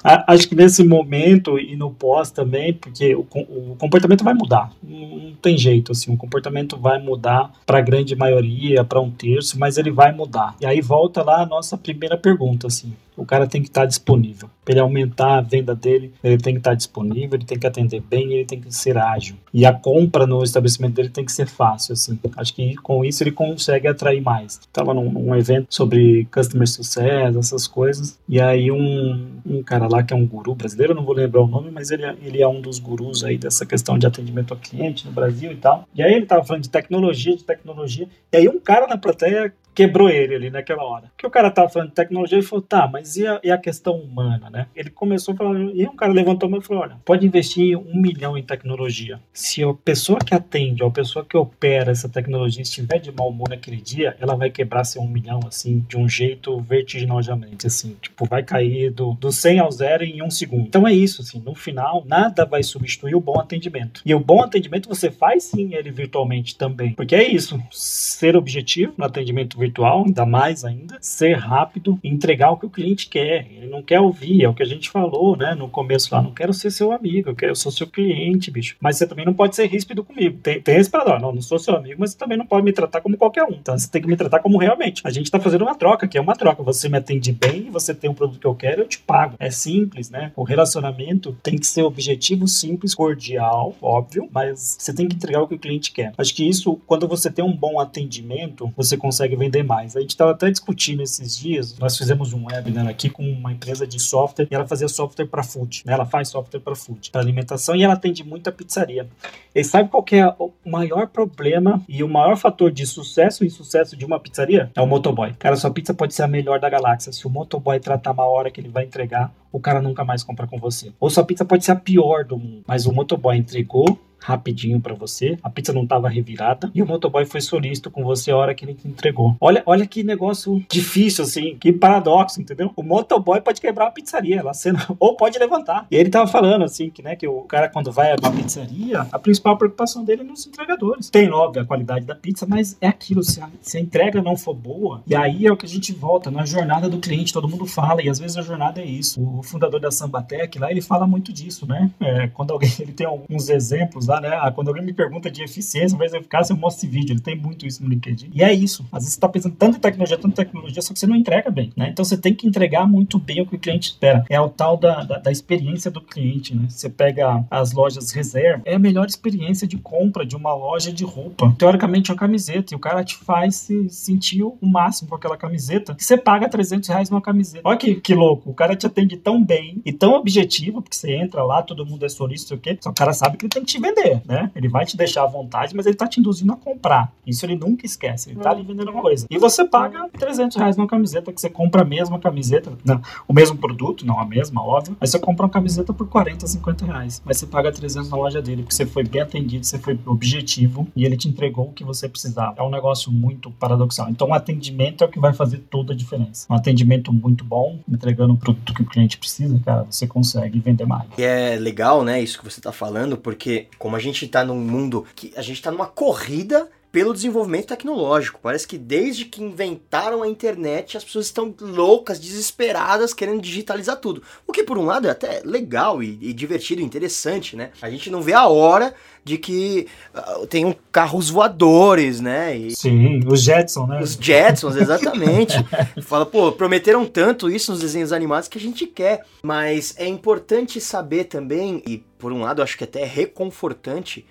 Acho que nesse momento e no pós também, porque o, o comportamento vai mudar. Não, não tem jeito, assim, o comportamento vai mudar para a grande maioria, para um terço, mas ele vai mudar. E aí volta lá a nossa primeira pergunta, assim o cara tem que estar disponível. Para ele aumentar a venda dele, ele tem que estar disponível, ele tem que atender bem, ele tem que ser ágil. E a compra no estabelecimento dele tem que ser fácil, assim. Acho que com isso ele consegue atrair mais. Estava num, num, evento sobre customer success, essas coisas, e aí um, um cara lá que é um guru brasileiro, não vou lembrar o nome, mas ele, é, ele é um dos gurus aí dessa questão de atendimento ao cliente no Brasil e tal. E aí ele estava falando de tecnologia, de tecnologia, e aí um cara na plateia quebrou ele ali naquela hora. Que o cara tava falando de tecnologia e falou, tá, mas e a, e a, questão humana, né? Ele começou a falar, e um cara levantou a mão e falou, olha, pode investir um milhão em tecnologia. Se a pessoa que atende, ou a pessoa que opera essa tecnologia estiver de mau humor naquele dia, ela vai quebrar seu um milhão, assim, de um jeito vertiginosamente, assim, tipo, vai cair do, do 100 ao zero em um segundo. Então é isso, assim, no final, nada vai substituir o bom atendimento. E o bom atendimento você faz sim ele virtualmente também, porque é isso, ser objetivo no atendimento virtual virtual, ainda mais ainda, ser rápido, entregar o que o cliente quer. Ele não quer ouvir, é o que a gente falou, né, no começo lá, não quero ser seu amigo, eu quero eu sou seu cliente, bicho. Mas você também não pode ser ríspido comigo. Tem, tem esse padrão, não, não sou seu amigo, mas você também não pode me tratar como qualquer um. Então você tem que me tratar como realmente. A gente tá fazendo uma troca, que é uma troca. Você me atende bem, você tem um produto que eu quero, eu te pago. É simples, né? O relacionamento tem que ser objetivo, simples, cordial, óbvio, mas você tem que entregar o que o cliente quer. Acho que isso, quando você tem um bom atendimento, você consegue vender mais. A gente estava até discutindo esses dias, nós fizemos um webinar aqui com uma empresa de software e ela fazia software para food, né? ela faz software para food, para alimentação e ela atende muita pizzaria. E sabe qual que é o maior problema e o maior fator de sucesso e insucesso de uma pizzaria? É o motoboy. Cara, sua pizza pode ser a melhor da galáxia. Se o motoboy tratar mal a hora que ele vai entregar, o cara nunca mais compra com você. Ou sua pizza pode ser a pior do mundo, mas o motoboy entregou, rapidinho para você. A pizza não estava revirada e o motoboy foi solícito com você a hora que ele te entregou. Olha, olha que negócio difícil assim, que paradoxo, entendeu? O motoboy pode quebrar uma pizzaria, lá sendo, ou pode levantar. E ele tava falando assim que, né, que o cara quando vai a pizzaria, a principal preocupação dele é nos entregadores. Tem óbvio a qualidade da pizza, mas é aquilo, se a, se a entrega não for boa, e aí é o que a gente volta na jornada do cliente, todo mundo fala, e às vezes a jornada é isso. O fundador da Sambatec lá, ele fala muito disso, né? É, quando alguém ele tem alguns exemplos né? Ah, quando alguém me pergunta de eficiência, vai eficácia, eu mostro esse vídeo. Ele tem muito isso no LinkedIn. E é isso. Às vezes você está pensando tanto em tecnologia, tanto em tecnologia, só que você não entrega bem, né? Então você tem que entregar muito bem o que o cliente espera. É o tal da, da, da experiência do cliente, né? Você pega as lojas reserva, é a melhor experiência de compra de uma loja de roupa. Teoricamente é uma camiseta e o cara te faz se sentir o máximo com aquela camiseta. Você paga 300 reais numa camiseta. Olha que, que louco. O cara te atende tão bem e tão objetivo, porque você entra lá, todo mundo é solícito, o quê? Só o cara sabe que ele tem que te vender né? Ele vai te deixar à vontade, mas ele tá te induzindo a comprar. Isso ele nunca esquece. Ele tá ali vendendo uma coisa. E você paga 300 reais numa camiseta, que você compra a mesma camiseta, não, o mesmo produto, não a mesma, óbvio, mas você compra uma camiseta por 40, 50 reais. Mas você paga 300 na loja dele, porque você foi bem atendido, você foi objetivo e ele te entregou o que você precisava. É um negócio muito paradoxal. Então, o atendimento é o que vai fazer toda a diferença. Um atendimento muito bom, entregando o produto que o cliente precisa, cara, você consegue vender mais. E é legal, né, isso que você tá falando, porque como a gente está num mundo que a gente está numa corrida pelo desenvolvimento tecnológico. Parece que desde que inventaram a internet, as pessoas estão loucas, desesperadas, querendo digitalizar tudo. O que, por um lado, é até legal e, e divertido, interessante, né? A gente não vê a hora de que uh, tenham carros voadores, né? E, Sim, os Jetsons, né? Os Jetsons, exatamente. Fala, pô, prometeram tanto isso nos desenhos animados que a gente quer. Mas é importante saber também, e por um lado acho que até é reconfortante,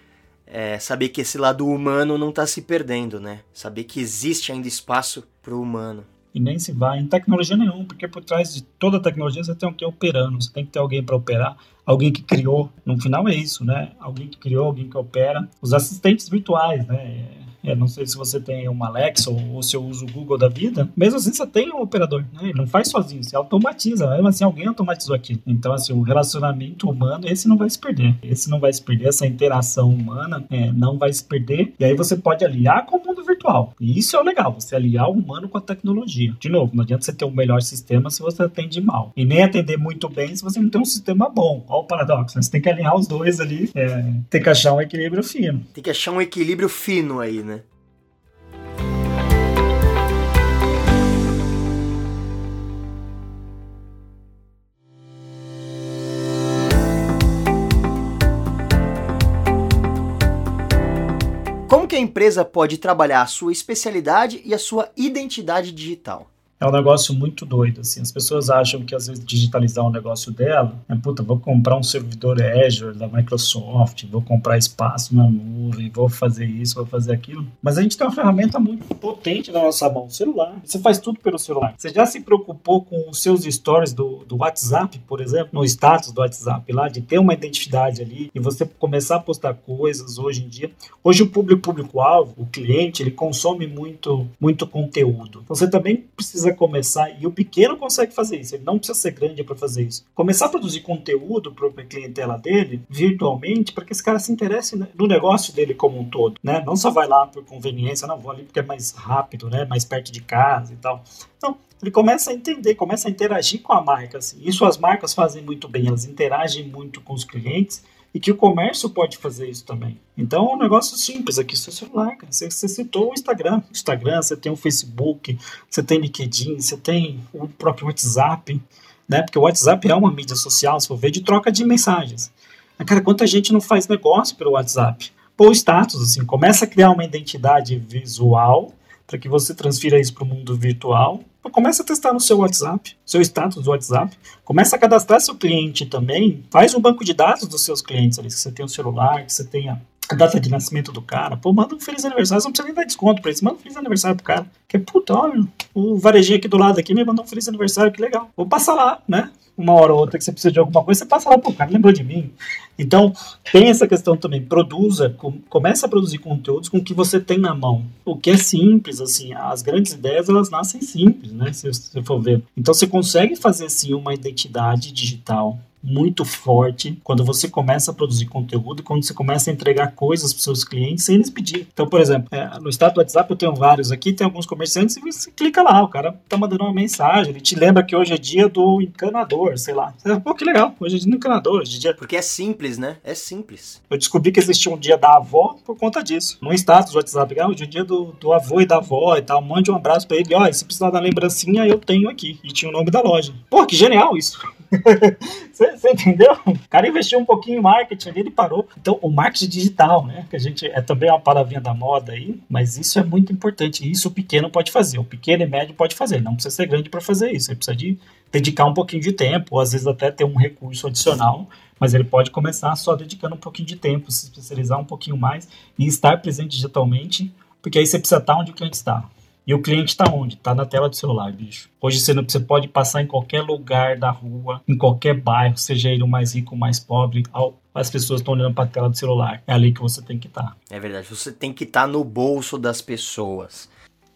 é, saber que esse lado humano não está se perdendo, né? Saber que existe ainda espaço para o humano. E nem se vai em tecnologia nenhuma, porque por trás de toda tecnologia você tem alguém operando, você tem que ter alguém para operar, alguém que criou. No final é isso, né? Alguém que criou, alguém que opera. Os assistentes virtuais, né? É, não sei se você tem uma Alexa ou, ou se eu uso o Google da vida, mesmo assim você tem um operador, né? Ele não faz sozinho, você automatiza, mesmo assim alguém automatizou aquilo. Então, assim, o relacionamento humano, esse não vai se perder. Esse não vai se perder, essa interação humana é, não vai se perder. E aí você pode aliar com o mundo virtual. E isso é o legal, você aliar o humano com a tecnologia. De novo, não adianta você ter um melhor sistema se você atende mal. E nem atender muito bem se você não tem um sistema bom. Olha o paradoxo, você tem que alinhar os dois ali, é, tem que achar um equilíbrio fino. Tem que achar um equilíbrio fino aí, né? Como que a empresa pode trabalhar a sua especialidade e a sua identidade digital? É um negócio muito doido, assim. As pessoas acham que às vezes digitalizar um negócio dela é, puta, vou comprar um servidor Azure da Microsoft, vou comprar espaço na nuvem, vou fazer isso, vou fazer aquilo. Mas a gente tem uma ferramenta muito potente na nossa mão, o celular. Você faz tudo pelo celular. Você já se preocupou com os seus stories do, do WhatsApp, por exemplo, no status do WhatsApp lá, de ter uma identidade ali e você começar a postar coisas hoje em dia. Hoje o público público-alvo, o cliente, ele consome muito, muito conteúdo. Então, você também precisa começar, e o pequeno consegue fazer isso, ele não precisa ser grande para fazer isso. Começar a produzir conteúdo para a clientela dele, virtualmente, para que esse cara se interesse no negócio dele como um todo, né? Não só vai lá por conveniência, não, vou ali porque é mais rápido, né? Mais perto de casa e tal. Não, ele começa a entender, começa a interagir com a marca. Assim. Isso as marcas fazem muito bem, elas interagem muito com os clientes e que o comércio pode fazer isso também. Então, é um negócio simples aqui, seu celular, cara. Você, você citou o Instagram. Instagram, você tem o Facebook, você tem LinkedIn, você tem o próprio WhatsApp, né? Porque o WhatsApp é uma mídia social, se for ver, de troca de mensagens. Cara, quanta gente não faz negócio pelo WhatsApp? Pô, status, assim, começa a criar uma identidade visual para que você transfira isso para o mundo virtual Começa a testar no seu WhatsApp, seu status do WhatsApp. Começa a cadastrar seu cliente também. Faz um banco de dados dos seus clientes ali. Se você tem um celular, que você tenha a data de nascimento do cara. Pô, manda um feliz aniversário. Você não precisa nem dar desconto pra eles. Manda um feliz aniversário pro cara. Que é puta, olha, o varejinho aqui do lado aqui me mandou um feliz aniversário. Que legal. Vou passar lá, né? Uma hora ou outra que você precisa de alguma coisa, você passa lá, pô, cara lembrou de mim. Então, tem essa questão também, produza, com, comece a produzir conteúdos com o que você tem na mão. O que é simples, assim, as grandes ideias, elas nascem simples, né, se você for ver. Então, você consegue fazer, assim, uma identidade digital muito forte quando você começa a produzir conteúdo, quando você começa a entregar coisas para seus clientes sem eles pedir. Então, por exemplo, é, no status do WhatsApp eu tenho vários aqui, tem alguns comerciantes e você clica lá, o cara tá mandando uma mensagem, ele te lembra que hoje é dia do encanador, sei lá. Pô, que legal, hoje é dia do encanador, hoje é dia... Porque é simples, né? É simples. Eu descobri que existia um dia da avó por conta disso. No status do WhatsApp, ah, hoje é dia do, do avô e da avó e tal, mande um abraço para ele, olha, se precisar da lembrancinha, eu tenho aqui. E tinha o nome da loja. Pô, que genial isso. Você entendeu? O cara investiu um pouquinho em marketing ali, ele parou. Então, o marketing digital, né? Que a gente é também uma palavrinha da moda aí, mas isso é muito importante. Isso o pequeno pode fazer. O pequeno e médio pode fazer. Não precisa ser grande para fazer isso. Ele precisa de dedicar um pouquinho de tempo, ou às vezes até ter um recurso adicional, mas ele pode começar só dedicando um pouquinho de tempo, se especializar um pouquinho mais e estar presente digitalmente, porque aí você precisa estar onde o cliente está. E o cliente está onde? Está na tela do celular, bicho. Hoje você, não, você pode passar em qualquer lugar da rua, em qualquer bairro, seja ele o mais rico ou mais pobre, as pessoas estão olhando para a tela do celular. É ali que você tem que estar. Tá. É verdade, você tem que estar tá no bolso das pessoas.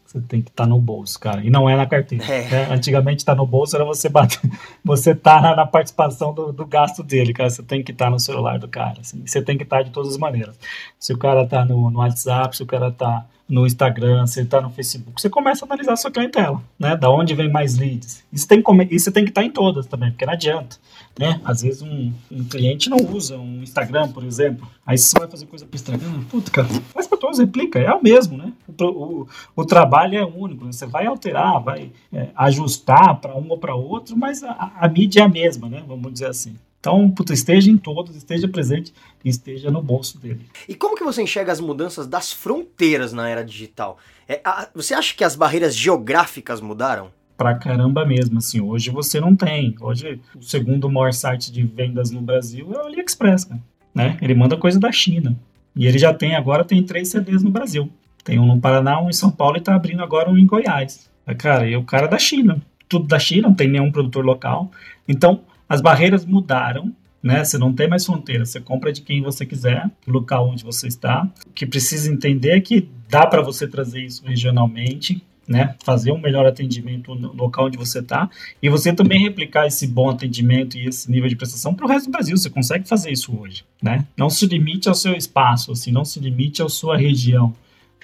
Você tem que estar tá no bolso, cara. E não é na carteira. É. Né? Antigamente estar tá no bolso era você bater, você tá na, na participação do, do, gasto dele, cara. Você tem que estar tá no celular do cara. Assim. Você tem que estar tá de todas as maneiras. Se o cara tá no, no WhatsApp, se o cara tá no Instagram, se ele está no Facebook, você começa a analisar a sua clientela, né? Da onde vem mais leads. Isso tem, isso tem que estar tá em todas também, porque não adianta, né? Às vezes um, um, cliente não usa um Instagram, por exemplo. Aí você vai fazer coisa para Instagram, puta, cara, faz para todos, replica, é o mesmo, né? O, o, o trabalho é único, né? você vai alterar, vai é, ajustar para um ou para outro, mas a, a mídia é a mesma, né? Vamos dizer assim. Então, puta, esteja em todos, esteja presente e esteja no bolso dele. E como que você enxerga as mudanças das fronteiras na era digital? É, a, você acha que as barreiras geográficas mudaram? Pra caramba mesmo, assim, hoje você não tem. Hoje, o segundo maior site de vendas no Brasil é o AliExpress, cara, né? Ele manda coisa da China. E ele já tem, agora tem três CDs no Brasil. Tem um no Paraná, um em São Paulo e tá abrindo agora um em Goiás. Cara, e o cara é da China. Tudo da China, não tem nenhum produtor local. Então, as barreiras mudaram, né? Você não tem mais fronteira, você compra de quem você quiser, do local onde você está. O que precisa entender é que dá para você trazer isso regionalmente, né? Fazer um melhor atendimento no local onde você está e você também replicar esse bom atendimento e esse nível de prestação para o resto do Brasil. Você consegue fazer isso hoje, né? Não se limite ao seu espaço, assim, não se limite à sua região.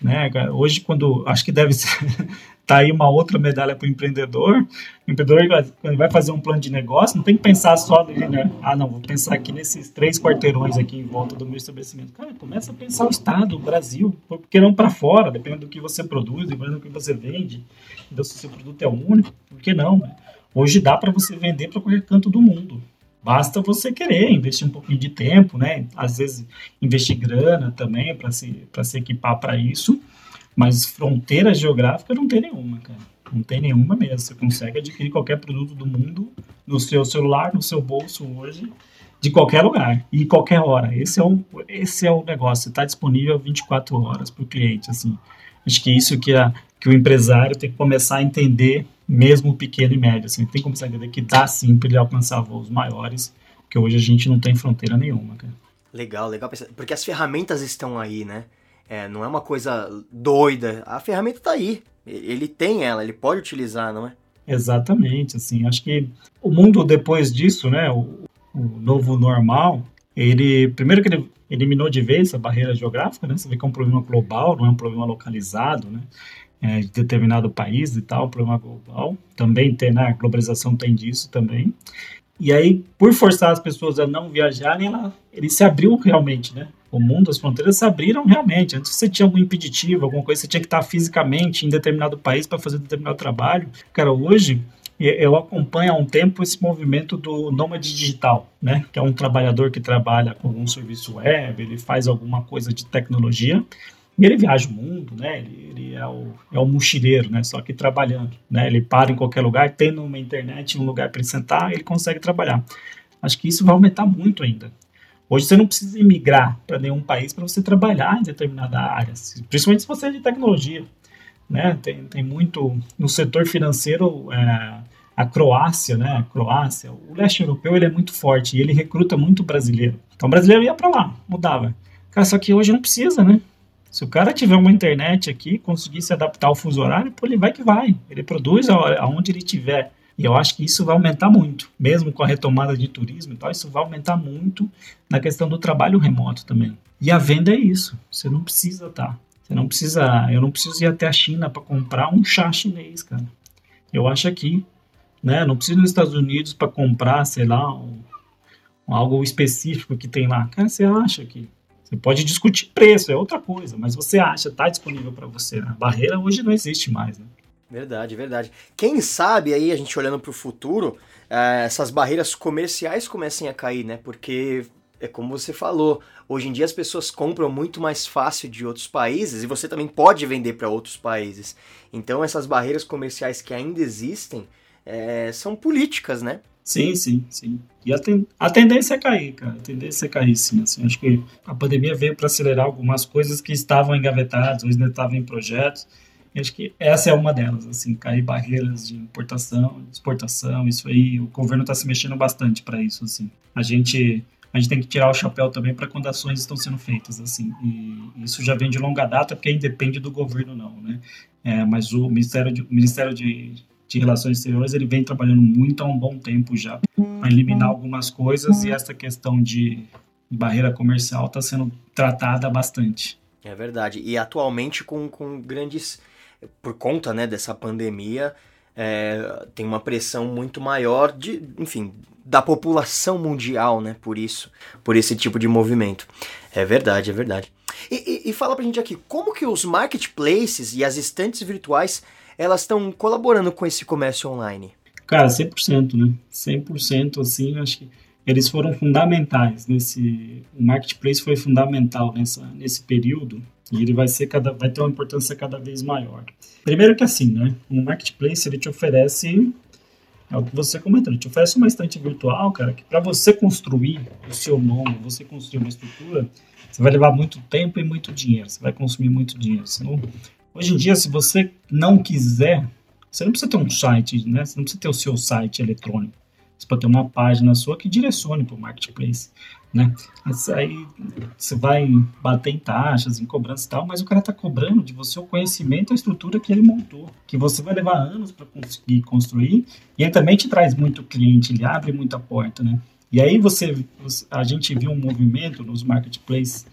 Né, hoje, quando acho que deve ser, tá aí uma outra medalha para o empreendedor. O empreendedor vai, vai fazer um plano de negócio, não tem que pensar só nele, né? Ah, não, vou pensar aqui nesses três quarteirões aqui em volta do meu estabelecimento. Cara, começa a pensar o estado, o Brasil, porque não para fora, dependendo do que você produz, dependendo do que você vende. Então, se o seu produto é único, por que não? Né? Hoje dá para você vender para qualquer canto do mundo. Basta você querer investir um pouquinho de tempo, né? Às vezes investir grana também para se, se equipar para isso. Mas fronteira geográfica não tem nenhuma, cara. Não tem nenhuma mesmo. Você consegue adquirir qualquer produto do mundo no seu celular, no seu bolso hoje, de qualquer lugar e qualquer hora. Esse é o, esse é o negócio. Está disponível 24 horas para o cliente. Assim. Acho que isso que, a, que o empresário tem que começar a entender mesmo pequeno e médio. Assim, tem que começar a entender que dá sim para ele alcançar voos maiores, porque hoje a gente não tem fronteira nenhuma. Cara. Legal, legal. Porque as ferramentas estão aí, né? É, não é uma coisa doida. A ferramenta está aí. Ele tem ela, ele pode utilizar, não é? Exatamente, assim, acho que o mundo depois disso, né, o, o novo normal, ele, primeiro que ele eliminou de vez essa barreira geográfica, né, você vê que é um problema global, não é um problema localizado, né, é, de determinado país e tal, problema global. Também tem, né, a globalização tem disso também. E aí, por forçar as pessoas a não viajarem, ela, ele se abriu realmente, né? O mundo, as fronteiras se abriram realmente. Antes você tinha algum impeditivo, alguma coisa, você tinha que estar fisicamente em determinado país para fazer determinado trabalho. Cara, hoje eu acompanho há um tempo esse movimento do nômade digital, né? Que é um trabalhador que trabalha com um serviço web, ele faz alguma coisa de tecnologia e ele viaja o mundo, né? Ele, ele, é, o, é o mochileiro, né? Só que trabalhando, né? Ele para em qualquer lugar, tendo uma internet, um lugar para ele sentar, ele consegue trabalhar. Acho que isso vai aumentar muito ainda. Hoje você não precisa emigrar para nenhum país para você trabalhar em determinada área, principalmente se você é de tecnologia. Né? Tem, tem muito no setor financeiro. É, a Croácia, né? A Croácia, o leste europeu ele é muito forte e ele recruta muito brasileiro. Então o brasileiro ia para lá, mudava. Cara, só que hoje não precisa, né? Se o cara tiver uma internet aqui, conseguir se adaptar ao fuso horário, pô, ele vai que vai. Ele produz aonde ele tiver. E eu acho que isso vai aumentar muito, mesmo com a retomada de turismo e tal, isso vai aumentar muito na questão do trabalho remoto também. E a venda é isso. Você não precisa. Tá, você não precisa. Eu não preciso ir até a China para comprar um chá chinês, cara. Eu acho aqui, né? Não preciso ir nos Estados Unidos para comprar, sei lá, um, algo específico que tem lá. Cara, você acha aqui. Você pode discutir preço, é outra coisa, mas você acha, está disponível para você. A barreira hoje não existe mais, né? Verdade, verdade. Quem sabe aí, a gente olhando para o futuro, é, essas barreiras comerciais comecem a cair, né? Porque é como você falou, hoje em dia as pessoas compram muito mais fácil de outros países e você também pode vender para outros países. Então essas barreiras comerciais que ainda existem é, são políticas, né? Sim, sim, sim. E a, ten a tendência é cair, cara. A tendência é cair, sim. Assim, acho que a pandemia veio para acelerar algumas coisas que estavam engavetadas, ou ainda estavam em projetos. Acho que essa é uma delas, assim, cair barreiras de importação, exportação, isso aí. O governo está se mexendo bastante para isso, assim. A gente a gente tem que tirar o chapéu também para quando ações estão sendo feitas, assim. E isso já vem de longa data, porque independe do governo, não, né? É, mas o Ministério de, o Ministério de de Relações Exteriores, ele vem trabalhando muito há um bom tempo já para eliminar algumas coisas e essa questão de barreira comercial está sendo tratada bastante. É verdade. E atualmente com, com grandes. Por conta né, dessa pandemia, é, tem uma pressão muito maior de, enfim, da população mundial, né? Por isso, por esse tipo de movimento. É verdade, é verdade. E, e, e fala pra gente aqui, como que os marketplaces e as estantes virtuais elas estão colaborando com esse comércio online? Cara, 100%, né? 100% assim, acho que eles foram fundamentais nesse o marketplace foi fundamental nessa nesse período e ele vai ser cada vai ter uma importância cada vez maior. Primeiro que assim, né? Um marketplace ele te oferece é o que você comentou, ele te oferece uma estante virtual, cara, que para você construir o seu nome, você construir uma estrutura, você vai levar muito tempo e muito dinheiro, você vai consumir muito dinheiro. Hoje em dia, se você não quiser, você não precisa ter um site, né? Você não precisa ter o seu site eletrônico. Você pode ter uma página sua que direcione para o marketplace, né? Mas aí você vai bater em taxas, em cobranças e tal, mas o cara está cobrando de você o conhecimento, a estrutura que ele montou, que você vai levar anos para conseguir construir, e ele também te traz muito cliente, ele abre muita porta, né? E aí você, a gente viu um movimento nos marketplaces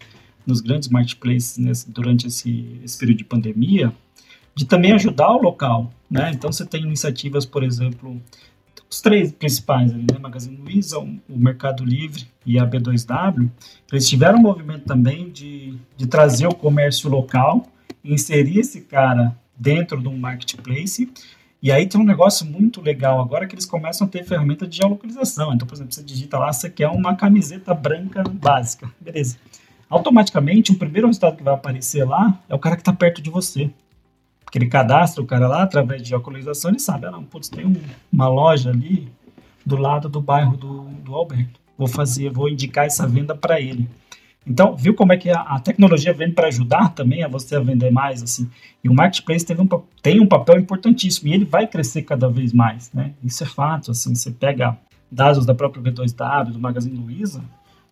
nos grandes marketplaces nesse, durante esse, esse período de pandemia, de também ajudar o local, né? Então você tem iniciativas, por exemplo, os três principais ali, né? Magazine Luiza, o Mercado Livre e a B2W, eles tiveram um movimento também de, de trazer o comércio local, inserir esse cara dentro de um marketplace E aí tem um negócio muito legal agora que eles começam a ter ferramenta de geolocalização. Então, por exemplo, você digita lá, você quer uma camiseta branca básica. Beleza. Automaticamente, o primeiro resultado que vai aparecer lá é o cara que está perto de você. Porque ele cadastra o cara lá através de geolocalização, ele sabe, ah não, putz, tem um, uma loja ali do lado do bairro do, do Alberto. Vou fazer, vou indicar essa venda para ele. Então, viu como é que a, a tecnologia vem para ajudar também a você a vender mais, assim. E o marketplace teve um, tem um papel importantíssimo e ele vai crescer cada vez mais, né? Isso é fato, assim. Você pega dados da própria V2W, do Magazine Luiza,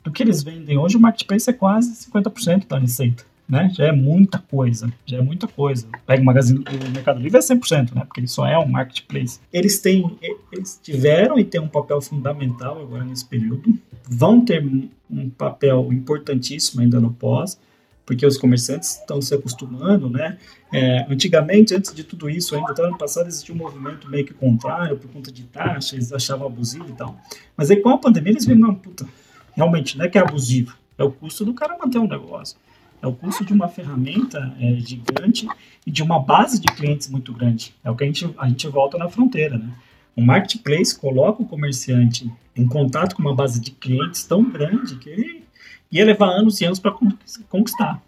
do que eles vendem hoje, o marketplace é quase 50% da receita, né? Já é muita coisa, já é muita coisa. Pega o Magazine, o Mercado Livre é 100%, né? Porque ele só é um marketplace. Eles têm, eles tiveram e têm um papel fundamental agora nesse período. Vão ter um papel importantíssimo ainda no pós, porque os comerciantes estão se acostumando, né? É, antigamente, antes de tudo isso, ainda até ano passado, existia um movimento meio que contrário por conta de taxas, eles achavam abusivo e tal. Mas aí com a pandemia eles viram, não, puta, realmente não é que é abusivo, é o custo do cara manter um negócio. É o custo de uma ferramenta é, gigante e de uma base de clientes muito grande. É o que a gente, a gente volta na fronteira, né? O marketplace coloca o comerciante em contato com uma base de clientes tão grande que ele ia levar anos e anos para conquistar.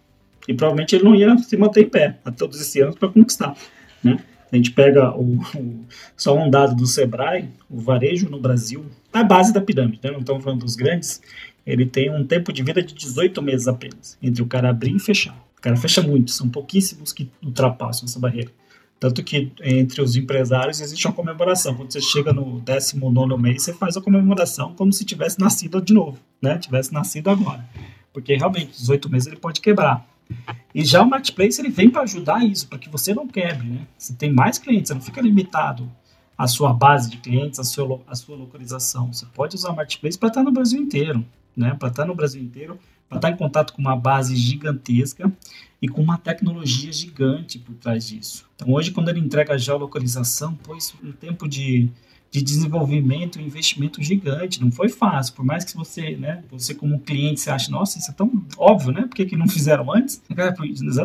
E provavelmente ele não ia se manter em pé a todos esses anos para conquistar. Né? A gente pega o, o, só um dado do Sebrae, o varejo no Brasil, a base da pirâmide, né? não estamos falando dos grandes, ele tem um tempo de vida de 18 meses apenas, entre o cara abrir e fechar. O cara fecha muito, são pouquíssimos que ultrapassam essa barreira. Tanto que entre os empresários existe uma comemoração. Quando você chega no 19 mês, você faz a comemoração como se tivesse nascido de novo, né? Tivesse nascido agora. Porque realmente, 18 meses ele pode quebrar. E já o marketplace ele vem para ajudar isso, para que você não quebre, né? Você tem mais clientes, você não fica limitado à sua base de clientes, à sua, à sua localização. Você pode usar o marketplace para estar no Brasil inteiro, né? Para estar no Brasil inteiro, para estar em contato com uma base gigantesca e com uma tecnologia gigante por trás disso. Então, hoje, quando ele entrega a geolocalização, pôs um tempo de, de desenvolvimento e investimento gigante. Não foi fácil, por mais que você, né, você como cliente, você ache, nossa, isso é tão óbvio, né? Por que, que não fizeram antes?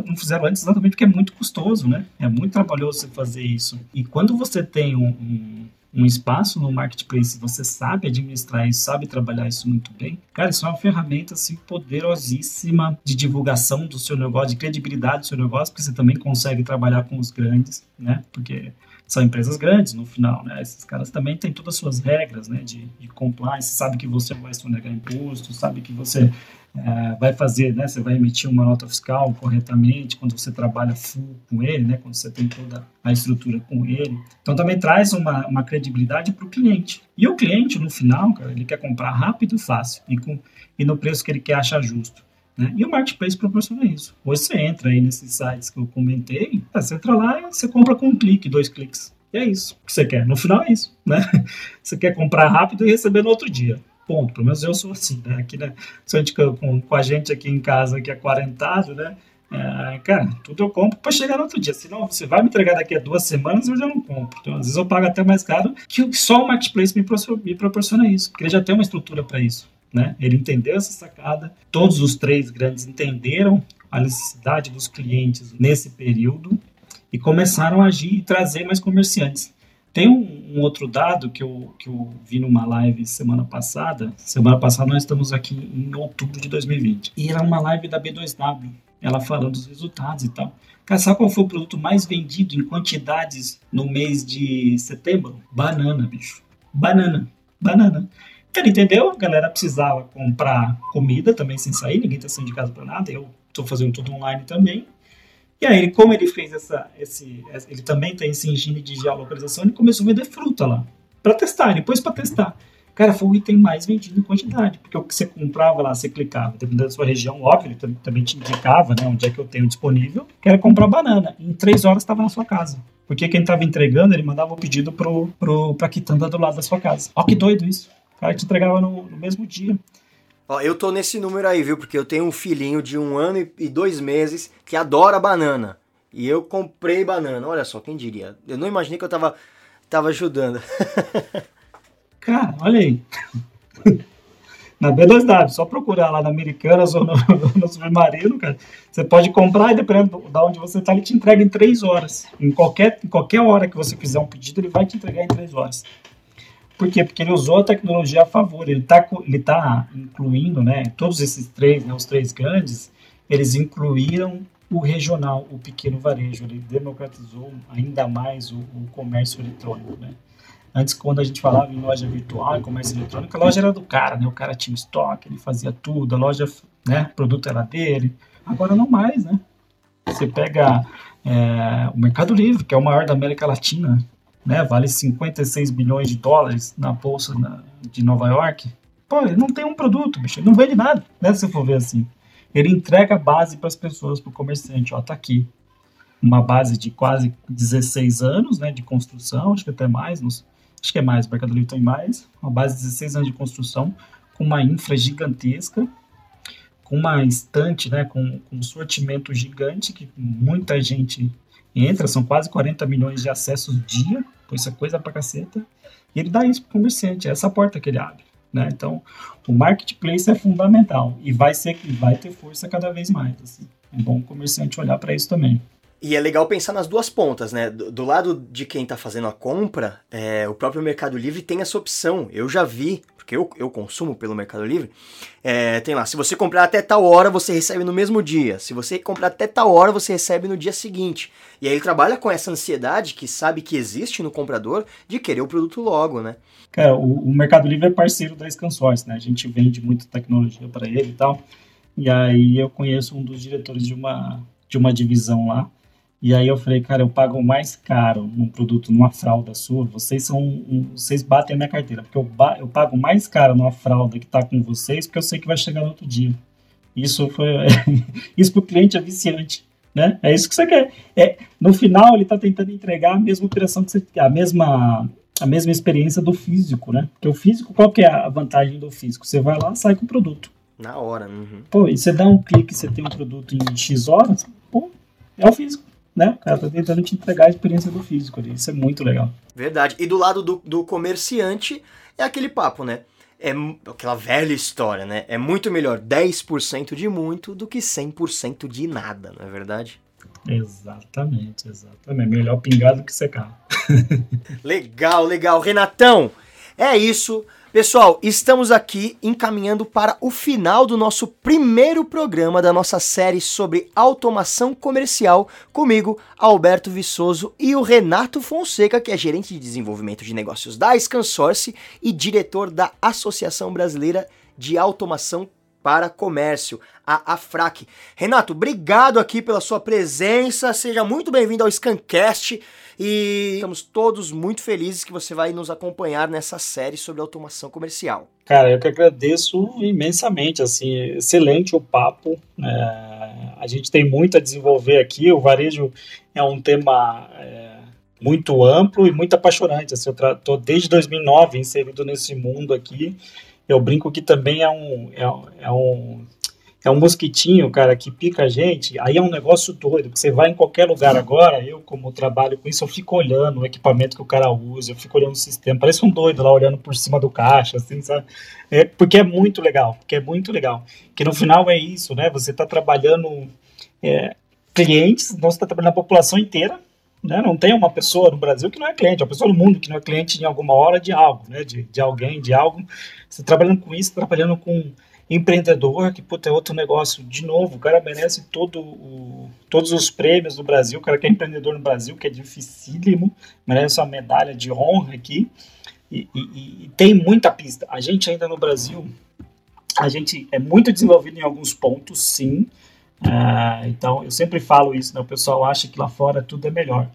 Não fizeram antes exatamente porque é muito custoso, né? É muito trabalhoso você fazer isso. E quando você tem um, um um espaço no marketplace, você sabe administrar isso, sabe trabalhar isso muito bem, cara, isso é uma ferramenta assim poderosíssima de divulgação do seu negócio, de credibilidade do seu negócio, porque você também consegue trabalhar com os grandes, né? Porque são empresas grandes no final, né? Esses caras também têm todas as suas regras, né? De, de compliance, sabe que você vai sonegar imposto, sabe que você é, vai fazer, né? Você vai emitir uma nota fiscal corretamente quando você trabalha full com ele, né? Quando você tem toda a estrutura com ele. Então também traz uma, uma credibilidade para o cliente. E o cliente, no final, cara, ele quer comprar rápido e fácil e, com, e no preço que ele quer achar justo. Né? E o marketplace proporciona isso. Hoje você entra aí nesses sites que eu comentei, você entra lá e você compra com um clique, dois cliques. E é isso que você quer. No final é isso, né? Você quer comprar rápido e receber no outro dia ponto. Pelo menos eu sou assim, né? Aqui, né? Com, com a gente aqui em casa, que é quarentado, né? É, cara, tudo eu compro para chegar no outro dia. Senão, você vai me entregar daqui a duas semanas, eu já não compro. Então, às vezes eu pago até mais caro que só o Marketplace me proporciona isso, porque ele já tem uma estrutura para isso. Né? Ele entendeu essa sacada, todos os três grandes entenderam a necessidade dos clientes nesse período e começaram a agir e trazer mais comerciantes. Tem um, um, outro dado que eu, que eu vi numa live semana passada. Semana passada nós estamos aqui em outubro de 2020. E era uma live da B2W, ela falando dos resultados e tal. Cara, sabe qual foi o produto mais vendido em quantidades no mês de setembro? Banana, bicho. Banana. Banana. Cara, entendeu? A galera precisava comprar comida também sem sair, ninguém tá saindo de casa para nada. Eu tô fazendo tudo online também. E aí, como ele fez essa, esse, ele também tem esse engine de geolocalização, ele começou a vender fruta lá, para testar, depois para testar. Cara, foi o item mais vendido em quantidade, porque o que você comprava lá, você clicava, dependendo da sua região, óbvio, ele também te indicava, né, onde é que eu tenho disponível, que era comprar banana. Em três horas estava na sua casa. Porque quem estava entregando, ele mandava o pedido pro, pro, quitanda do lado da sua casa. Ó que doido isso. O cara te entregava no, no mesmo dia. Ó, eu tô nesse número aí, viu? Porque eu tenho um filhinho de um ano e dois meses que adora banana. E eu comprei banana. Olha só, quem diria? Eu não imaginei que eu tava, tava ajudando. Cara, olha aí. Na B2W, só procurar lá na Americanas ou no, no Submarino, cara. Você pode comprar e dependendo de onde você está, ele te entrega em três horas. Em qualquer, em qualquer hora que você fizer um pedido, ele vai te entregar em três horas. Por quê? Porque ele usou a tecnologia a favor. Ele está ele tá incluindo, né? Todos esses três, né, os três grandes, eles incluíram o regional, o pequeno varejo. Ele democratizou ainda mais o, o comércio eletrônico, né? Antes, quando a gente falava em loja virtual, em comércio eletrônico, a loja era do cara, né? O cara tinha estoque, ele fazia tudo, a loja, né? O produto era dele. Agora não mais, né? Você pega é, o Mercado Livre, que é o maior da América Latina, né? Vale 56 bilhões de dólares na bolsa na, de Nova York. Pô, ele não tem um produto, bicho, ele não vende nada, né? Se for ver assim. Ele entrega a base para as pessoas, para o comerciante, ó, tá aqui. Uma base de quase 16 anos, né? De construção, acho que até mais, acho que é mais, o Mercado Livre tem mais, uma base de 16 anos de construção, com uma infra gigantesca, com uma estante, né, com, com um sortimento gigante, que muita gente entra, são quase 40 milhões de acessos dia, pois isso é coisa pra caceta, e ele dá isso pro comerciante, é essa porta que ele abre. Né? Então, o marketplace é fundamental e vai ser vai ter força cada vez mais. Assim. É bom o comerciante olhar para isso também. E é legal pensar nas duas pontas, né? Do, do lado de quem está fazendo a compra, é, o próprio Mercado Livre tem essa opção. Eu já vi, porque eu, eu consumo pelo Mercado Livre, é, tem lá, se você comprar até tal hora, você recebe no mesmo dia. Se você comprar até tal hora, você recebe no dia seguinte. E aí ele trabalha com essa ansiedade que sabe que existe no comprador de querer o produto logo, né? Cara, o, o Mercado Livre é parceiro da Scansource, né? A gente vende muita tecnologia para ele e tal. E aí eu conheço um dos diretores de uma, de uma divisão lá e aí eu falei, cara, eu pago mais caro num produto, numa fralda sua, vocês são, um, vocês batem a minha carteira, porque eu, eu pago mais caro numa fralda que está com vocês, porque eu sei que vai chegar no outro dia. Isso foi, isso para o cliente é viciante, né? É isso que você quer. É, no final ele está tentando entregar a mesma operação que você, a mesma a mesma experiência do físico, né? Porque o físico, qual que é a vantagem do físico? Você vai lá, sai com o produto. Na hora. Uhum. Pô, e você dá um clique, você tem um produto em X horas, pô, é o físico né? O cara tá tentando te entregar a experiência do físico ali. Isso é muito legal. Verdade. E do lado do, do comerciante é aquele papo, né? É aquela velha história, né? É muito melhor 10% de muito do que 100% de nada, não é verdade? Exatamente, exatamente. Melhor pingar do que secar. legal, legal. Renatão, é isso. Pessoal, estamos aqui encaminhando para o final do nosso primeiro programa da nossa série sobre automação comercial, comigo, Alberto Viçoso e o Renato Fonseca, que é gerente de desenvolvimento de negócios da Scansource e diretor da Associação Brasileira de Automação para Comércio, a AFRAC. Renato, obrigado aqui pela sua presença, seja muito bem-vindo ao Scancast. E estamos todos muito felizes que você vai nos acompanhar nessa série sobre automação comercial. Cara, eu que agradeço imensamente, assim, excelente o papo. É, a gente tem muito a desenvolver aqui. O varejo é um tema é, muito amplo e muito apaixonante. Assim, eu estou desde 2009 inserido nesse mundo aqui. Eu brinco que também é um, é, é um é um mosquitinho, cara, que pica a gente, aí é um negócio doido, porque você vai em qualquer lugar agora, eu como trabalho com isso, eu fico olhando o equipamento que o cara usa, eu fico olhando o sistema, parece um doido lá olhando por cima do caixa, assim, sabe? É, porque é muito legal, porque é muito legal. Que no final é isso, né? Você está trabalhando é, clientes, você está trabalhando a população inteira, né? Não tem uma pessoa no Brasil que não é cliente, uma pessoa no mundo que não é cliente em alguma hora de algo, né? De, de alguém, de algo. Você trabalhando com isso, trabalhando com empreendedor, que puta, é outro negócio. De novo, o cara merece todo o, todos os prêmios do Brasil. O cara que é empreendedor no Brasil, que é dificílimo, merece uma medalha de honra aqui. E, e, e tem muita pista. A gente ainda no Brasil, a gente é muito desenvolvido em alguns pontos, sim. Ah, então, eu sempre falo isso, né? O pessoal acha que lá fora tudo é melhor.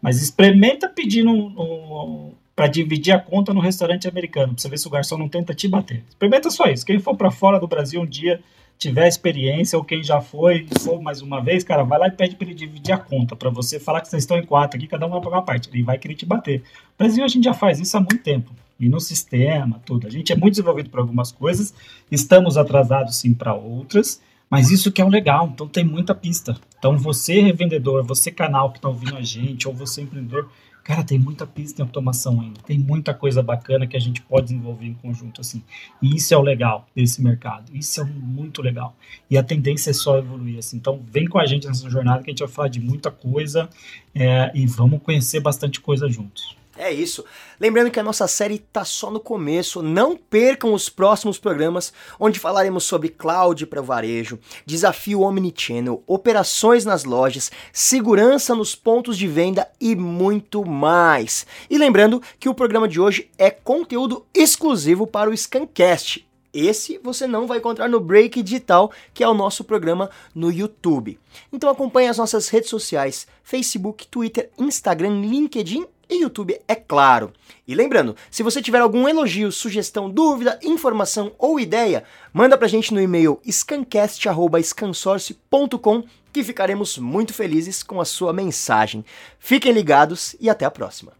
Mas experimenta pedir um, um, para dividir a conta no restaurante americano, para você ver se o garçom não tenta te bater. Experimenta só isso. Quem for para fora do Brasil um dia, tiver experiência, ou quem já foi, for mais uma vez, cara, vai lá e pede para ele dividir a conta, para você falar que vocês estão em quatro aqui, cada um vai pagar uma parte. Ele vai querer te bater. Brasil a gente já faz isso há muito tempo. E no sistema, tudo. A gente é muito desenvolvido para algumas coisas, estamos atrasados sim para outras, mas isso que é o legal, então tem muita pista. Então você, revendedor, você canal que está ouvindo a gente, ou você empreendedor, Cara, tem muita pista em automação ainda. Tem muita coisa bacana que a gente pode desenvolver em conjunto, assim. E isso é o legal desse mercado. Isso é muito legal. E a tendência é só evoluir, assim. Então, vem com a gente nessa jornada que a gente vai falar de muita coisa é, e vamos conhecer bastante coisa juntos. É isso. Lembrando que a nossa série tá só no começo. Não percam os próximos programas, onde falaremos sobre cloud para varejo, desafio omnichannel, operações nas lojas, segurança nos pontos de venda e muito mais. E lembrando que o programa de hoje é conteúdo exclusivo para o Scancast. Esse você não vai encontrar no Break Digital, que é o nosso programa no YouTube. Então acompanhe as nossas redes sociais: Facebook, Twitter, Instagram, LinkedIn e YouTube, é claro. E lembrando, se você tiver algum elogio, sugestão, dúvida, informação ou ideia, manda pra gente no e-mail scancast@scansource.com que ficaremos muito felizes com a sua mensagem. Fiquem ligados e até a próxima.